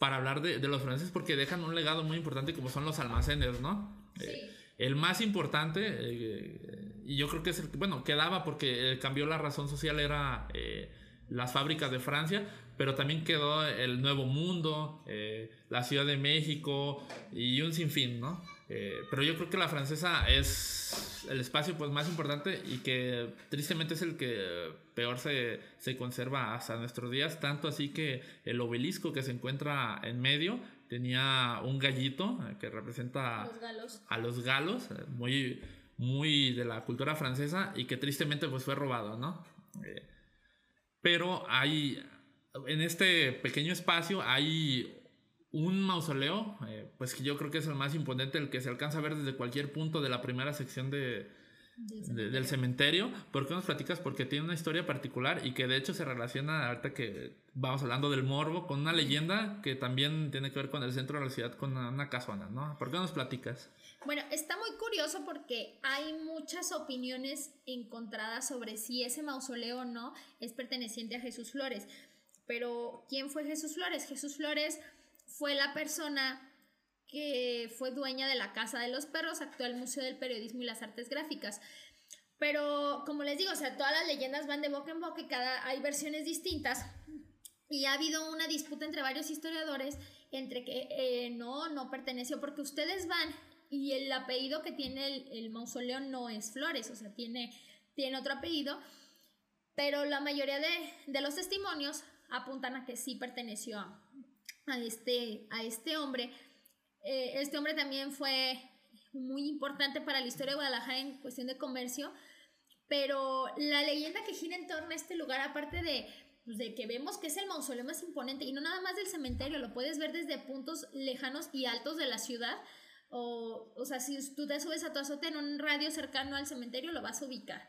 para hablar de, los franceses, porque dejan un legado muy importante como son los almacenes, ¿no? Sí. El más importante, eh, y yo creo que es el bueno, quedaba porque cambió la razón social, era eh, las fábricas de Francia, pero también quedó el Nuevo Mundo, eh, la Ciudad de México y un sinfín, ¿no? Eh, pero yo creo que la francesa es el espacio pues, más importante y que tristemente es el que peor se, se conserva hasta nuestros días, tanto así que el obelisco que se encuentra en medio tenía un gallito eh, que representa a los galos, muy, muy de la cultura francesa y que tristemente pues fue robado, ¿no? pero hay, en este pequeño espacio hay un mausoleo, eh, pues que yo creo que es el más imponente, el que se alcanza a ver desde cualquier punto de la primera sección de, del cementerio. ¿Por qué nos platicas? Porque tiene una historia particular y que de hecho se relaciona, ahorita que vamos hablando del morbo, con una leyenda que también tiene que ver con el centro de la ciudad, con una, casona, ¿no? ¿Por qué nos platicas? Bueno, está muy curioso porque hay muchas opiniones encontradas sobre si ese mausoleo o no es perteneciente a Jesús Flores. Pero, ¿quién fue Jesús Flores? Jesús Flores fue la persona que fue dueña de la Casa de los Perros, actual Museo del Periodismo y las Artes Gráficas. Pero como les digo, o sea, todas las leyendas van de boca en boca y cada hay versiones distintas. Y ha habido una disputa entre varios historiadores entre que eh, no, no perteneció, porque ustedes van y el apellido que tiene el, mausoleo no es Flores, o sea, tiene, tiene otro apellido, pero la mayoría de, de los testimonios apuntan a que sí perteneció a este, a este hombre. Eh, este hombre también fue muy importante para la historia de Guadalajara en cuestión de comercio, pero la leyenda que gira en torno a este lugar, aparte de, pues, de que vemos que es el mausoleo más imponente, y no nada más del cementerio, lo puedes ver desde puntos lejanos y altos de la ciudad, o, o sea, si tú te subes a tu azote en un radio cercano al cementerio, lo vas a ubicar.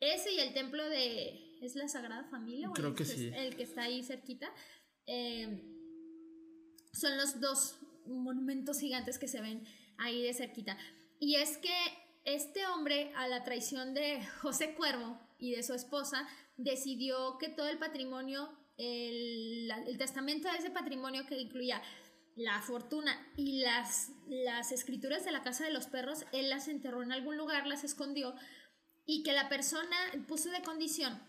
Ese y el templo de... ¿Es la Sagrada Familia? Creo que sí. El que está ahí cerquita. Eh, son los dos monumentos gigantes que se ven ahí de cerquita. Y es que este hombre, a la traición de José Cuervo y de su esposa, decidió que todo el patrimonio, el, testamento de ese patrimonio que incluía la fortuna y las, las escrituras de la casa de los perros, él las enterró en algún lugar, las escondió y que la persona puso de condición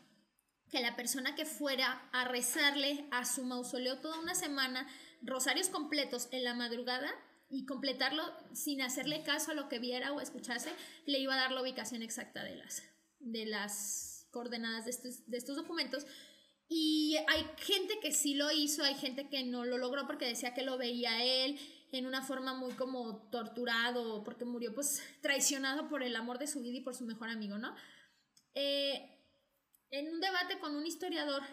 que la persona que fuera a rezarle a su mausoleo toda una semana rosarios completos en la madrugada y completarlo sin hacerle caso a lo que viera o escuchase, le iba a dar la ubicación exacta de las, de las coordenadas de estos, de estos documentos. Y hay gente que sí lo hizo, hay gente que no lo logró porque decía que lo veía él en una forma muy como torturado, porque murió pues traicionado por el amor de su vida y por su mejor amigo, ¿no? Eh, en un debate con un historiador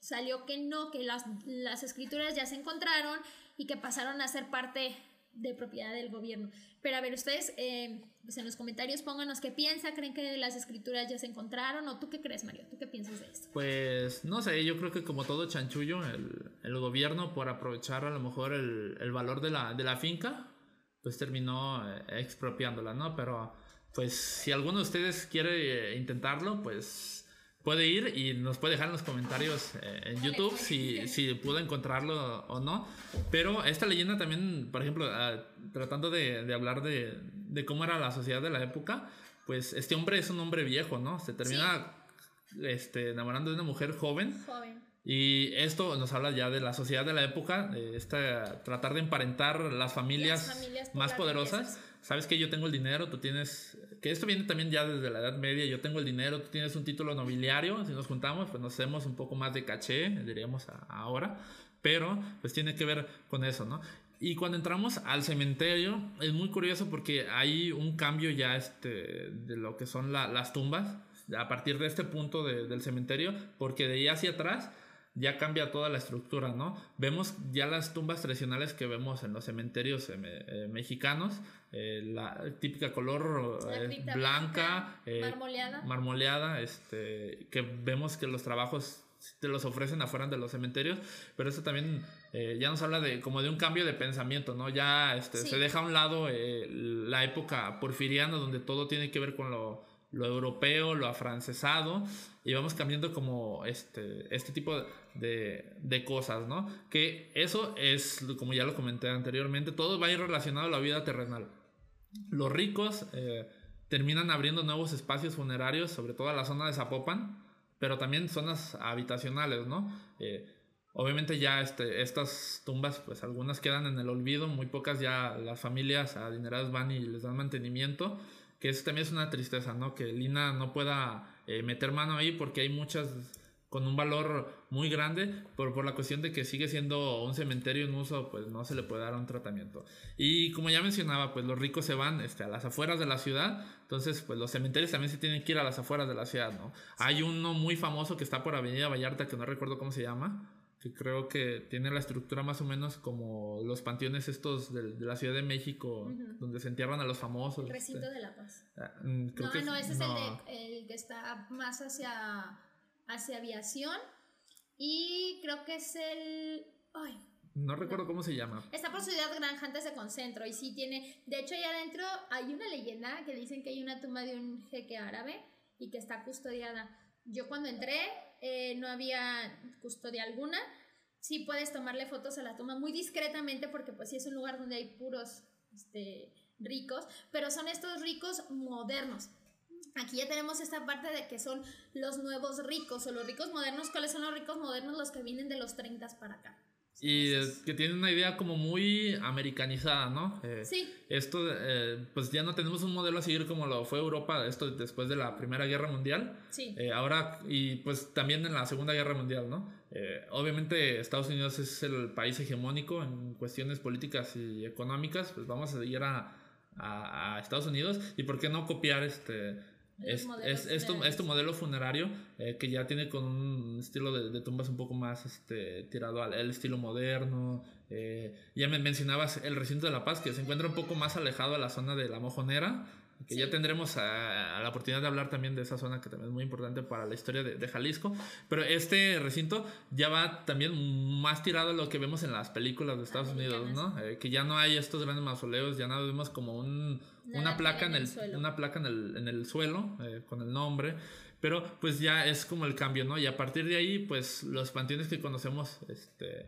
salió que no, que las, las escrituras ya se encontraron y que pasaron a ser parte de propiedad del gobierno. Pero a ver, ustedes eh, pues en los comentarios pónganos qué piensan, creen que las escrituras ya se encontraron o tú qué crees, Mario, tú qué piensas de esto. Pues no sé, yo creo que como todo chanchullo, el, el gobierno por aprovechar a lo mejor el, el valor de la, de la finca, pues terminó eh, expropiándola, ¿no? Pero pues si alguno de ustedes quiere eh, intentarlo, pues puede ir y nos puede dejar en los comentarios eh, en YouTube si, si pudo encontrarlo o no. Pero esta leyenda también, por ejemplo, ah, tratando de, de hablar de, de, cómo era la sociedad de la época, pues este hombre es un hombre viejo, ¿no? Se termina este, enamorando de una mujer joven. Joven. Y esto nos habla ya de la sociedad de la época, de esta, tratar de emparentar las familias, más poderosas sabes que yo tengo el dinero, tú tienes, que esto viene también ya desde la Edad Media, yo tengo el dinero, tú tienes un título nobiliario, si nos juntamos, pues nos hacemos un poco más de caché, diríamos ahora, pero pues tiene que ver con eso, ¿no? Y cuando entramos al cementerio, es muy curioso porque hay un cambio ya este, de lo que son las tumbas, a partir de este punto del cementerio, porque de ahí hacia atrás ya cambia toda la estructura, ¿no? Vemos ya las tumbas tradicionales que vemos en los cementerios eh, eh, mexicanos, eh, la típica color blanca, marmoleada. marmoleada, este, que vemos que los trabajos te los ofrecen afuera de los cementerios, pero eso también ya nos habla de como de un cambio de pensamiento, ¿no? Ya este, se deja a un lado la época porfiriana donde todo tiene que ver con lo lo europeo, lo afrancesado, y vamos cambiando como este, este tipo de, de, cosas, ¿no? Que eso es, como ya lo comenté anteriormente, todo va a ir relacionado a la vida terrenal. Los ricos eh, terminan abriendo nuevos espacios funerarios, sobre todo en la zona de Zapopan, pero también zonas habitacionales, ¿no? Eh, obviamente ya este, estas tumbas, pues algunas quedan en el olvido, muy pocas ya las familias adineradas van y les dan mantenimiento, que eso también es una tristeza, ¿no? Que Lina no pueda eh, meter mano ahí porque hay muchas con un valor muy grande, por, por la cuestión de que sigue siendo un cementerio en uso, pues no se le puede dar un tratamiento. Y como ya mencionaba, pues los ricos se van este, a las afueras de la ciudad, entonces pues los cementerios también se tienen que ir a las afueras de la ciudad, ¿no? Hay uno muy famoso que está por Avenida Vallarta, que no recuerdo cómo se llama, que creo que tiene la estructura más o menos como los panteones estos de, la Ciudad de México, donde se entierran a los famosos. El recinto este. de la paz. Ah, mm, no, no, ese es el, de, el que está más hacia hacia aviación. Y creo que es el. Ay. No recuerdo cómo se llama. Está por Ciudad Granja antes de Concentro. Y sí tiene. De hecho, ahí adentro hay una leyenda que dicen que hay una tumba de un jeque árabe y que está custodiada. Yo cuando entré eh, no había custodia alguna. Sí puedes tomarle fotos a la tumba muy discretamente porque pues sí es un lugar donde hay puros este, ricos, pero son estos ricos modernos. Aquí ya tenemos esta parte de que son los nuevos ricos o los ricos modernos. ¿Cuáles son los ricos modernos? Los que vienen de los 30 para acá. Y que tienen una idea como muy americanizada, ¿no? Eh, sí. Esto, eh, pues ya no tenemos un modelo a seguir como lo fue Europa, esto después de la Primera Guerra Mundial. Sí. Eh, ahora, y pues también en la Segunda Guerra Mundial, ¿no? obviamente Estados Unidos es el país hegemónico en cuestiones políticas y económicas, pues vamos a ir a, a, a Estados Unidos y por qué no copiar este es, es, es, modelo funerario eh, que ya tiene con un estilo de, tumbas un poco más este, tirado al estilo moderno. Eh, ya me mencionabas el recinto de La Paz, que se encuentra un poco más alejado a la zona de la Mojonera, que ya tendremos a, la oportunidad de hablar también de esa zona que también es muy importante para la historia de, de, Jalisco. Pero este recinto ya va también más tirado a lo que vemos en las películas de Estados Unidos, ¿no? Eh, que ya no hay estos grandes mausoleos, ya nada vemos como un, una, placa en el, una placa en el, en el suelo eh, con el nombre. Pero pues ya es como el cambio, ¿no? Y a partir de ahí, pues los panteones que conocemos este,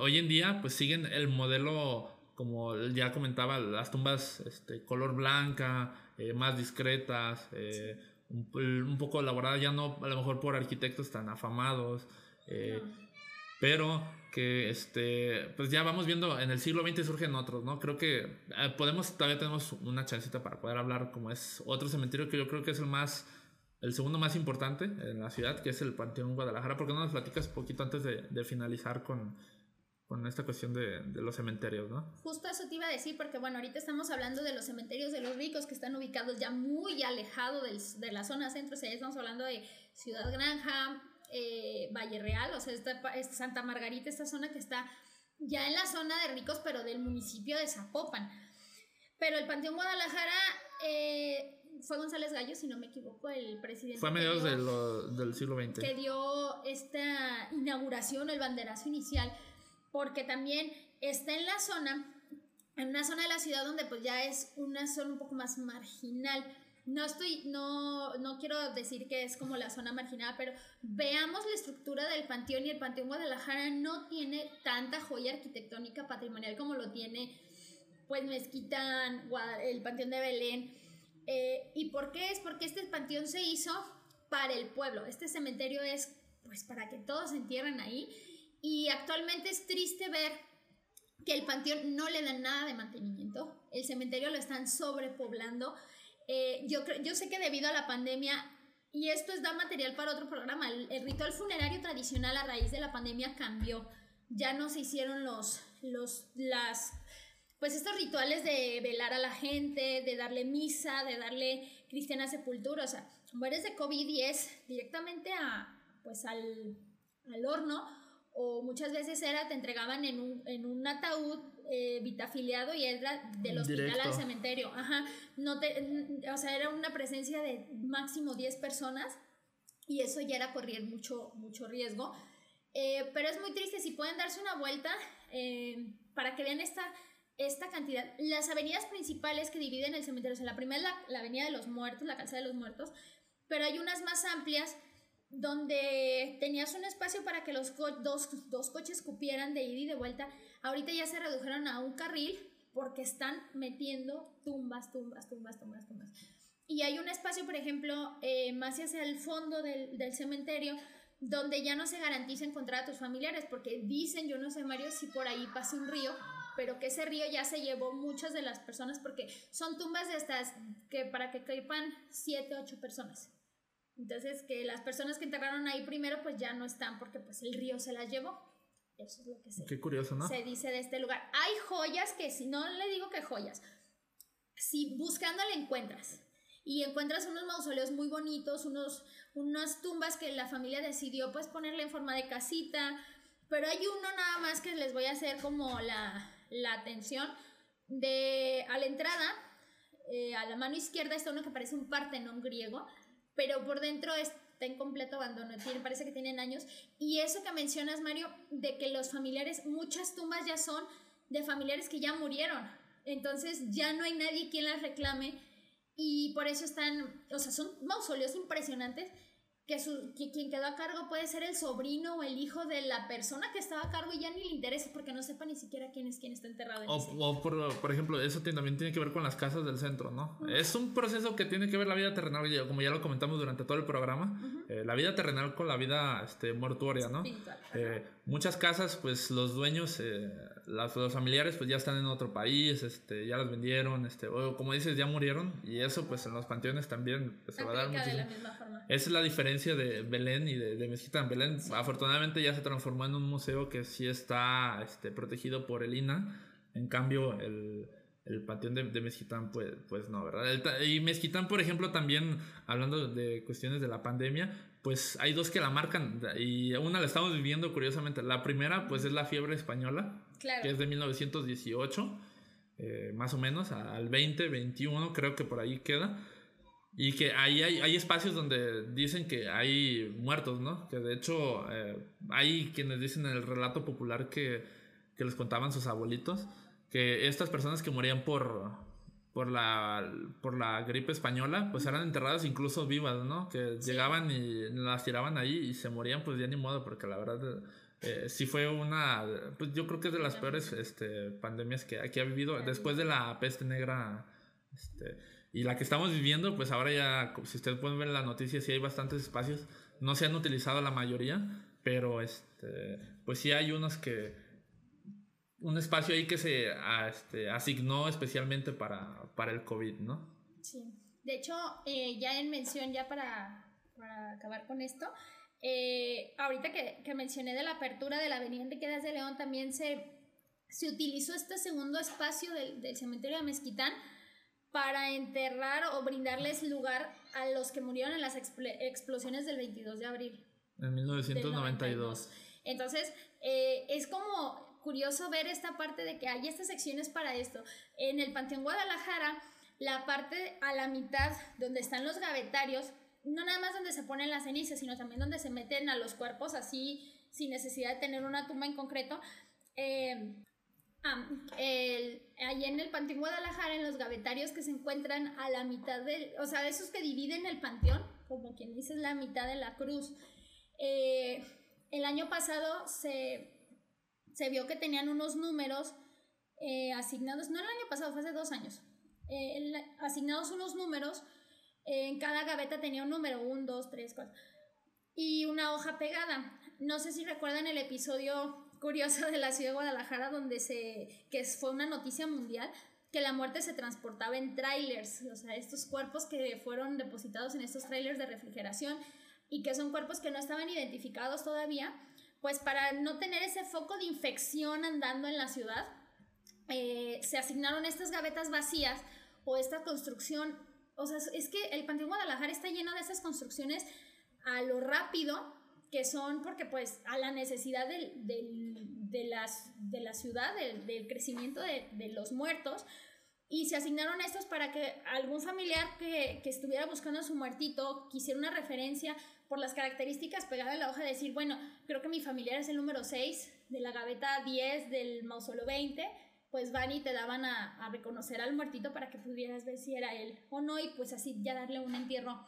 hoy en día, pues siguen el modelo como ya comentaba, las tumbas este, color blanca, eh, más discretas, eh, un, poco elaboradas, ya no a lo mejor por arquitectos tan afamados, pero que este, pues ya vamos viendo, en el siglo XX surgen otros, ¿no? Creo que podemos, todavía tenemos una chancita para poder hablar como es otro cementerio que yo creo que es el más, el segundo más importante en la ciudad, que es el Panteón Guadalajara, porque no nos platicas un poquito antes de finalizar con con esta cuestión de, de, los cementerios, ¿no? Justo eso te iba a decir, porque bueno, ahorita estamos hablando de los cementerios de los ricos que están ubicados ya muy alejado del, de la zona centro, o sea, ya estamos hablando de Ciudad Granja, eh, Valle Real, o sea, esta, Santa Margarita, esta zona que está ya en la zona de ricos, pero del municipio de Zapopan. Pero el Panteón Guadalajara eh, fue González Gallo, si no me equivoco, el presidente. Fue a mediados del siglo XX. Que dio esta inauguración, el banderazo inicial porque también está en la zona, en una zona de la ciudad donde pues ya es una zona un poco más marginal. No estoy, no, no quiero decir que es como la zona marginal, pero veamos la estructura del panteón y el Panteón Guadalajara no tiene tanta joya arquitectónica patrimonial como lo tiene pues Mezquita, el Panteón de Belén. Eh, ¿Y por qué? Es porque este panteón se hizo para el pueblo. Este cementerio es pues para que todos se entierren ahí y actualmente es triste ver que el panteón no le dan nada de mantenimiento, el cementerio lo están sobrepoblando. Eh, yo, yo sé que debido a la pandemia, y esto es da material para otro programa, el, ritual funerario tradicional a raíz de la pandemia cambió. Ya no se hicieron los, los, las, pues estos rituales de velar a la gente, de darle misa, de darle cristiana sepultura, o sea, mueres de COVID y es directamente a, pues al, al horno o muchas veces era, te entregaban en un, en un ataúd eh, vitafiliado y era del hospital al cementerio. Ajá, no te, o sea, era una presencia de máximo 10 personas y eso ya era correr mucho, mucho riesgo. Eh, pero es muy triste, si pueden darse una vuelta eh, para que vean esta, esta cantidad. Las avenidas principales que dividen el cementerio, o sea, la primera es la, la Avenida de los Muertos, la Calzada de los Muertos, pero hay unas más amplias donde tenías un espacio para que los dos, dos coches cupieran de ida y de vuelta, ahorita ya se redujeron a un carril porque están metiendo tumbas, tumbas, tumbas, tumbas, tumbas. Y hay un espacio, por ejemplo, eh, más hacia el fondo del, del cementerio, donde ya no se garantiza encontrar a tus familiares, porque dicen, yo no sé, Mario, si por ahí pasa un río, pero que ese río ya se llevó muchas de las personas, porque son tumbas de estas que para que quepan siete, ocho personas. Entonces, que las personas que enterraron ahí primero, pues ya no están, porque pues el río se las llevó. Eso es lo que se, Qué curioso, ¿no? se dice de este lugar. Hay joyas que si no le digo que joyas, si buscando le encuentras y encuentras unos mausoleos muy bonitos, unos, unas tumbas que la familia decidió pues ponerle en forma de casita, pero hay uno nada más que les voy a hacer como la, la atención de a la entrada, eh, a la mano izquierda está uno que parece un partenón griego, pero por dentro está en completo abandono, tiene, parece que tienen años. Y eso que mencionas, Mario, de que los familiares, muchas tumbas ya son de familiares que ya murieron. Entonces ya no hay nadie quien las reclame y por eso están, o sea, son mausoleos impresionantes que, su, que quien quedó a cargo puede ser el sobrino o el hijo de la persona que estaba a cargo y ya ni le interesa porque no sepa ni siquiera quién es quien está enterrado en O, ese. o por, por ejemplo, eso también tiene que ver con las casas del centro, ¿no? Es un proceso que tiene que ver la vida terrenal, como ya lo comentamos durante todo el programa, eh, la vida terrenal con la vida este, mortuoria, ¿no? Espiritual. Eh, muchas casas, pues los dueños, eh, las- los familiares, pues ya están en otro país, este, ya las vendieron, este, o como dices, ya murieron, y eso, pues en los panteones también pues, se va a dar Aplica de la muchísimo. misma forma. Esa es la diferencia de Belén y de, de Mezquitán. Belén, afortunadamente, ya se transformó en un museo que sí está este, protegido por el INA. En cambio, el, el panteón de, de Mezquitán, pues, pues no, ¿verdad? El y Mezquitán, por ejemplo, también, hablando de cuestiones de la pandemia, pues hay dos que la marcan. Y una la estamos viviendo curiosamente. La primera, pues es la fiebre española, Claro. que es de 1918, eh, más o menos, al 20, 21, creo que por ahí queda. Y que ahí hay, hay espacios donde dicen que hay muertos, ¿no? Que de hecho eh, hay quienes dicen en el relato popular que, que les contaban sus abuelitos, que estas personas que morían por, por, la, por la gripe española, pues eran enterradas incluso vivas, ¿no? Que llegaban y las tiraban ahí y se morían, pues ya ni modo, porque la verdad... eh, sí fue una, pues yo creo que es de las peores este, pandemias que, que ha vivido después de la peste negra este, y la que estamos viviendo, pues ahora ya, si ustedes pueden ver en las noticias, sí hay bastantes espacios. No se han utilizado la mayoría, pero este, pues sí hay unos que. Un espacio ahí que se ah, este, asignó especialmente para, para el COVID, ¿no? Sí. De hecho, eh, ya en mención, ya para, para acabar con esto, eh, ahorita que, que mencioné de la apertura de la Avenida Enrique Díaz de León, también se, se utilizó este segundo espacio del, del cementerio de Mezquitán para enterrar o brindarles lugar a los que murieron en las expl- explosiones del 22 de abril. En del 1992. Entonces, eh, es como curioso ver esta parte de que hay estas secciones para esto. En el Panteón Guadalajara, la parte a la mitad donde están los gavetarios, no nada más donde se ponen las cenizas, sino también donde se meten a los cuerpos así, sin necesidad de tener una tumba en concreto. Eh, ah, en el Panteón Guadalajara, en los gavetarios que se encuentran a la mitad del, o sea, esos que dividen el panteón, como quien dice es la mitad de la cruz. Eh, el año pasado se, se vio que tenían unos números eh, asignados, no el año pasado, fue hace dos años, eh, asignados unos números, en cada gaveta tenía un número, un, dos, tres, cuatro, y una hoja pegada. No sé si recuerdan el episodio curioso de la ciudad de Guadalajara donde se, que fue una noticia mundial, que la muerte se transportaba en trailers, o sea, estos cuerpos que fueron depositados en estos trailers de refrigeración y que son cuerpos que no estaban identificados todavía, pues para no tener ese foco de infección andando en la ciudad, eh, se asignaron estas gavetas vacías o esta construcción, o sea, es que el Panteón Guadalajara está lleno de esas construcciones a lo rápido, que son porque pues a la necesidad de, las, de la ciudad, del, crecimiento de, de los muertos, y se asignaron estos para que algún familiar que, que estuviera buscando a su muertito quisiera una referencia por las características pegadas en la hoja, decir, bueno, creo que mi familiar es el número 6 de la gaveta 10 del mausoleo 20, pues van y te daban a, a reconocer al muertito para que pudieras ver si era él o no y pues así ya darle un entierro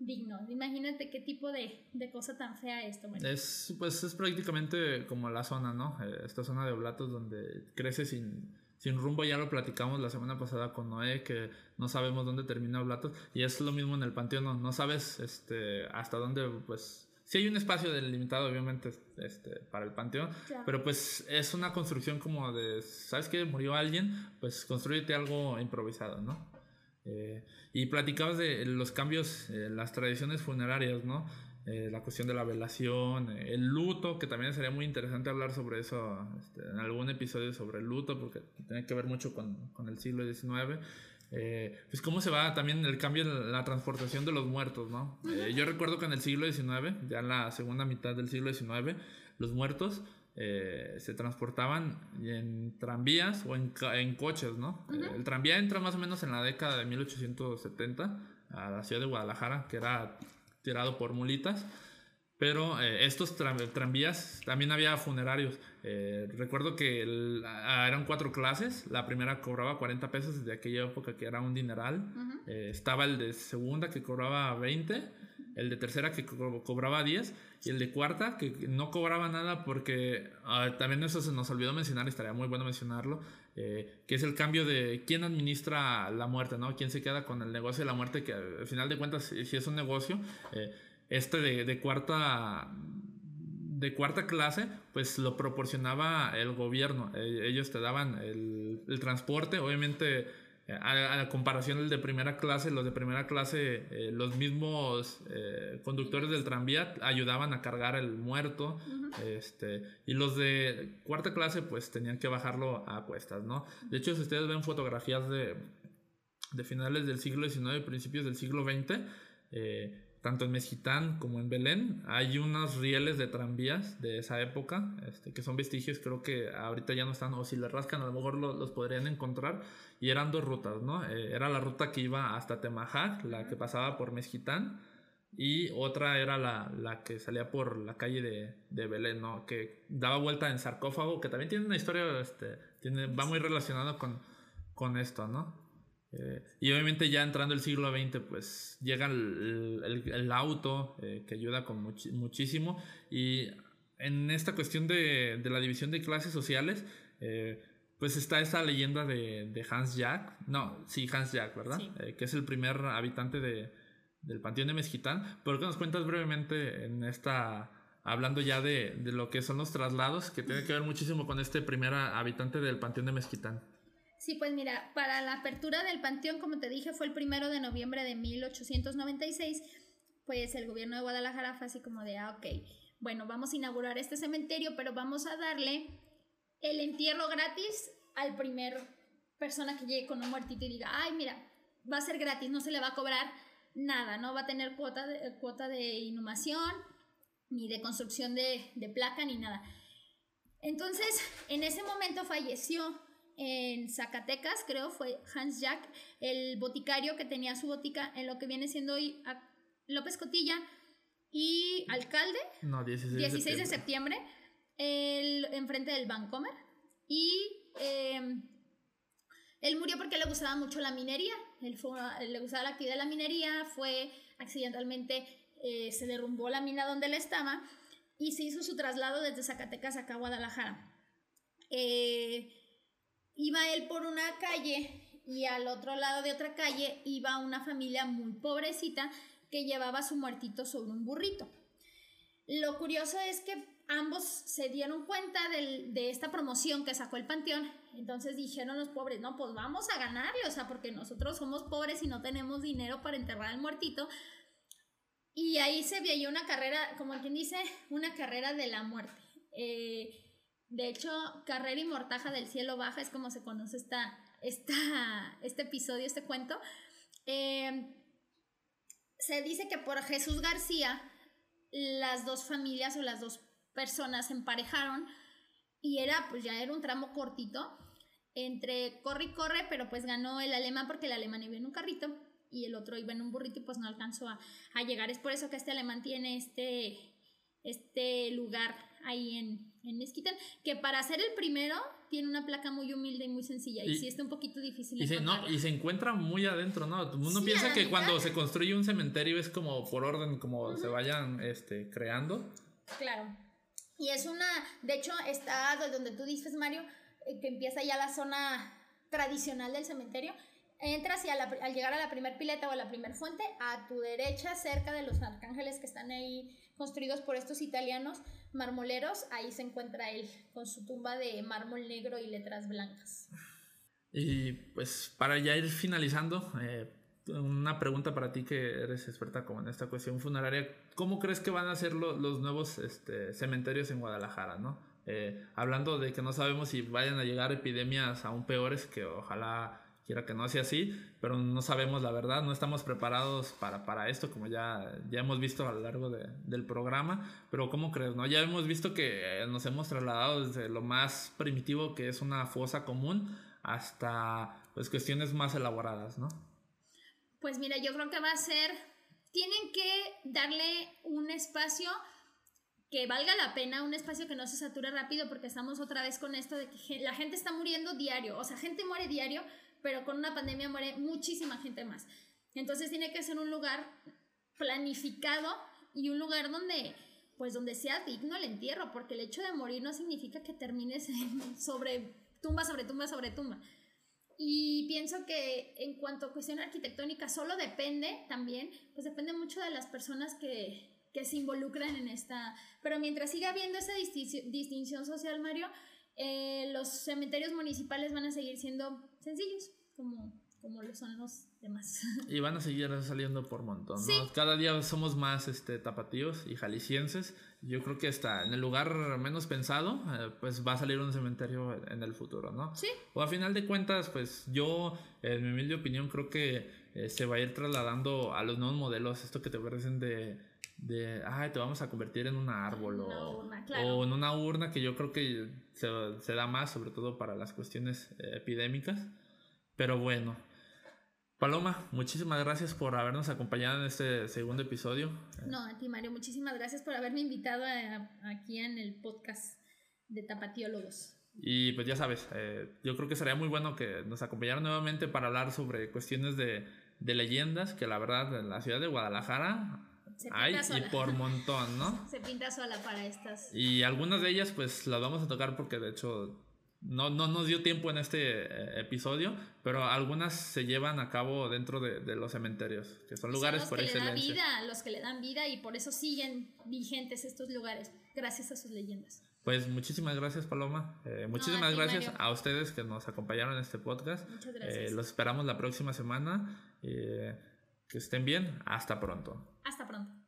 digno. Imagínate qué tipo de, de cosa tan fea esto. Bueno. Es, pues es prácticamente como la zona, ¿no? Eh, esta zona de Oblatos donde crece sin, sin rumbo ya lo platicamos la semana pasada con Noé, que no sabemos dónde termina Oblatos, y es lo mismo en el Panteón, no, sabes este, hasta dónde, pues, sí hay un espacio delimitado, obviamente, este, para el Panteón, pero pues es una construcción como de, ¿sabes qué? Murió alguien, pues construyete algo improvisado, ¿no? Eh, y platicabas de los cambios, eh, las tradiciones funerarias, ¿no? Eh, la cuestión de la velación, eh, el luto, que también sería muy interesante hablar sobre eso este, en algún episodio sobre el luto, porque tiene que ver mucho con, con el siglo XIX. Eh, pues cómo se va también el cambio en la transportación de los muertos, ¿no? yo recuerdo que en el siglo XIX, ya en la segunda mitad del siglo XIX, los muertos se transportaban en tranvías o en, en coches, ¿no? el tranvía entra más o menos en la década de 1870 a la ciudad de Guadalajara, que era tirado por mulitas. Pero eh, estos tranvías también había funerarios. Eh, recuerdo que eran cuatro clases. La primera cobraba 40 pesos desde aquella época que era un dineral. Eh, estaba el de segunda que cobraba 20. El de tercera que cobraba 10. Y el de cuarta que no cobraba nada porque ah, también eso se nos olvidó mencionar. Estaría muy bueno mencionarlo. Que es el cambio de quién administra la muerte, ¿no? Quién se queda con el negocio de la muerte. Que al final de cuentas, si es un negocio este de, cuarta de cuarta clase, pues lo proporcionaba el gobierno. E, ellos te daban el, transporte, obviamente a, la comparación del de primera clase, los de primera clase, eh, los mismos eh, conductores del tranvía ayudaban a cargar el muerto, este, y los de cuarta clase pues tenían que bajarlo a cuestas, ¿no? De hecho, si ustedes ven fotografías de, de finales del siglo XIX y principios del siglo XX, eh, tanto en Mezquitán como en Belén, hay unos rieles de tranvías de esa época, este, que son vestigios, creo que ahorita ya no están, o si le rascan a lo mejor los podrían encontrar, y eran dos rutas, ¿no? Eh, era la ruta que iba hasta Temajac, la que pasaba por Mezquitán, y otra era la, la que salía por la calle de, de, Belén, ¿no? Que daba vuelta en sarcófago, que también tiene una historia, este, tiene, va muy relacionado con, con esto, ¿no? Eh, y obviamente ya entrando el siglo XX, pues llega el, el, auto eh, que ayuda con muchísimo. Y en esta cuestión de, de, la división de clases sociales, eh, pues está esa leyenda de, de, Hans Jack. No, sí, Hans Jack, ¿verdad? que es el primer habitante de, del Panteón de Mezquitán. ¿Por qué nos cuentas brevemente en esta... Hablando ya de, de lo que son los traslados, que tiene que ver muchísimo con este primer habitante del Panteón de Mezquitán. Sí, pues mira, para la apertura del panteón, como te dije, fue el primero de noviembre de 1896, pues el gobierno de Guadalajara fue así como de, ah, ok, bueno, vamos a inaugurar este cementerio, pero vamos a darle el entierro gratis al primer persona que llegue con un muertito y diga, ay, mira, va a ser gratis, no se le va a cobrar nada, no va a tener cuota de, cuota de inhumación, ni de construcción de, de placa, ni nada. Entonces, en ese momento falleció en Zacatecas, creo, fue Hans Jack, el boticario que tenía su botica en lo que viene siendo hoy López Cotilla y alcalde. No, 16, 16 de septiembre, el, enfrente del Bancomer. Y em, él murió porque le gustaba mucho la minería. Él le gustaba la actividad de la minería, fue accidentalmente, eh, se derrumbó la mina donde él estaba y se hizo su traslado desde Zacatecas acá a Guadalajara. Eh, iba él por una calle y al otro lado de otra calle iba una familia muy pobrecita que llevaba su muertito sobre un burrito. Lo curioso es que ambos se dieron cuenta de esta promoción que sacó el Panteón. Entonces dijeron los pobres, no, pues vamos a ganarle, o sea, porque nosotros somos pobres y no tenemos dinero para enterrar al muertito. Y ahí se veía una carrera, como quien dice, una carrera de la muerte. Eh, de hecho, Carrera y Mortaja del Cielo Baja es como se conoce esta, esta, este episodio, este cuento. Em, se dice que por Jesús García las dos familias o las dos personas se emparejaron y era, pues ya era un tramo cortito entre corre y corre, pero pues ganó el alemán porque el alemán iba en un carrito y el otro iba en un burrito y pues no alcanzó a, a llegar. Es por eso que este alemán tiene este, este lugar ahí en, en Mezquitán, que para ser el primero tiene una placa muy humilde y muy sencilla y, sí está un poquito difícil. Y se, no, y se encuentra muy adentro, ¿no? Uno piensa que cuando se construye un cementerio es como por orden, como se vayan este, creando. Claro. Y es una, de hecho está donde tú dices, Mario, eh, que empieza ya la zona tradicional del cementerio. Entras y al llegar a la primer pileta o a la primer fuente, a tu derecha, cerca de los arcángeles que están ahí construidos por estos italianos marmoleros, ahí se encuentra él con su tumba de mármol negro y letras blancas. Y pues para ya ir finalizando, eh, una pregunta para ti que eres experta como en esta cuestión funeraria, ¿cómo crees que van a ser los nuevos este, cementerios en Guadalajara? ¿no? Eh, hablando de que no sabemos si vayan a llegar epidemias aún peores, que ojalá quiera que no sea así, pero no sabemos la verdad, no estamos preparados para, para esto, como ya, ya hemos visto a lo largo de, del programa, pero ¿cómo crees? No? Ya hemos visto que nos hemos trasladado desde lo más primitivo, que es una fosa común, hasta pues cuestiones más elaboradas, ¿no? Pues mira, yo creo que va a ser, tienen que darle un espacio que valga la pena, un espacio que no se sature rápido, porque estamos otra vez con esto de que la gente está muriendo diario, o sea, gente muere diario, pero con una pandemia muere muchísima gente más. Entonces tiene que ser un lugar planificado y un lugar donde pues donde sea digno el entierro, porque el hecho de morir no significa que termines sobre tumba sobre tumba sobre tumba. Y pienso que en cuanto a cuestión arquitectónica solo depende también, pues depende mucho de las personas que, que se involucran en esta... Pero mientras siga habiendo esa distinción social, Mario, eh, los cementerios municipales van a seguir siendo sencillos, como, como lo son los demás. Y van a seguir saliendo por montón, ¿no? Cada día somos más este, tapatíos y jaliscienses. Yo creo que hasta en el lugar menos pensado, eh, pues va a salir un cementerio en el futuro, ¿no? Sí. O a final de cuentas, pues yo, en mi humilde opinión, creo que eh, se va a ir trasladando a los nuevos modelos, esto que te parecen de de, ay, te vamos a convertir en un árbol o, o, en una urna que yo creo que se, se da más, sobre todo para las cuestiones eh, epidémicas. Pero bueno, Paloma, muchísimas gracias por habernos acompañado en este segundo episodio. No, a ti Mario, muchísimas gracias por haberme invitado aquí en el podcast de Tapatiólogos. Y pues ya sabes, eh, yo creo que sería muy bueno que nos acompañaran nuevamente para hablar sobre cuestiones de, de leyendas, que la verdad en la ciudad de Guadalajara hay y por montón, ¿no? Se pinta sola para estas. Y algunas de ellas pues las vamos a tocar porque de hecho no, no nos dio tiempo en este eh, episodio, pero algunas se llevan a cabo dentro de, los cementerios, que son lugares por excelencia. Le vida, los que le dan vida y por eso siguen vigentes estos lugares, gracias a sus leyendas. Pues muchísimas gracias Paloma, eh, muchísimas gracias a ustedes que nos acompañaron en este podcast. Muchas gracias. Eh, los esperamos la próxima semana. Que estén bien. Hasta pronto. Hasta pronto.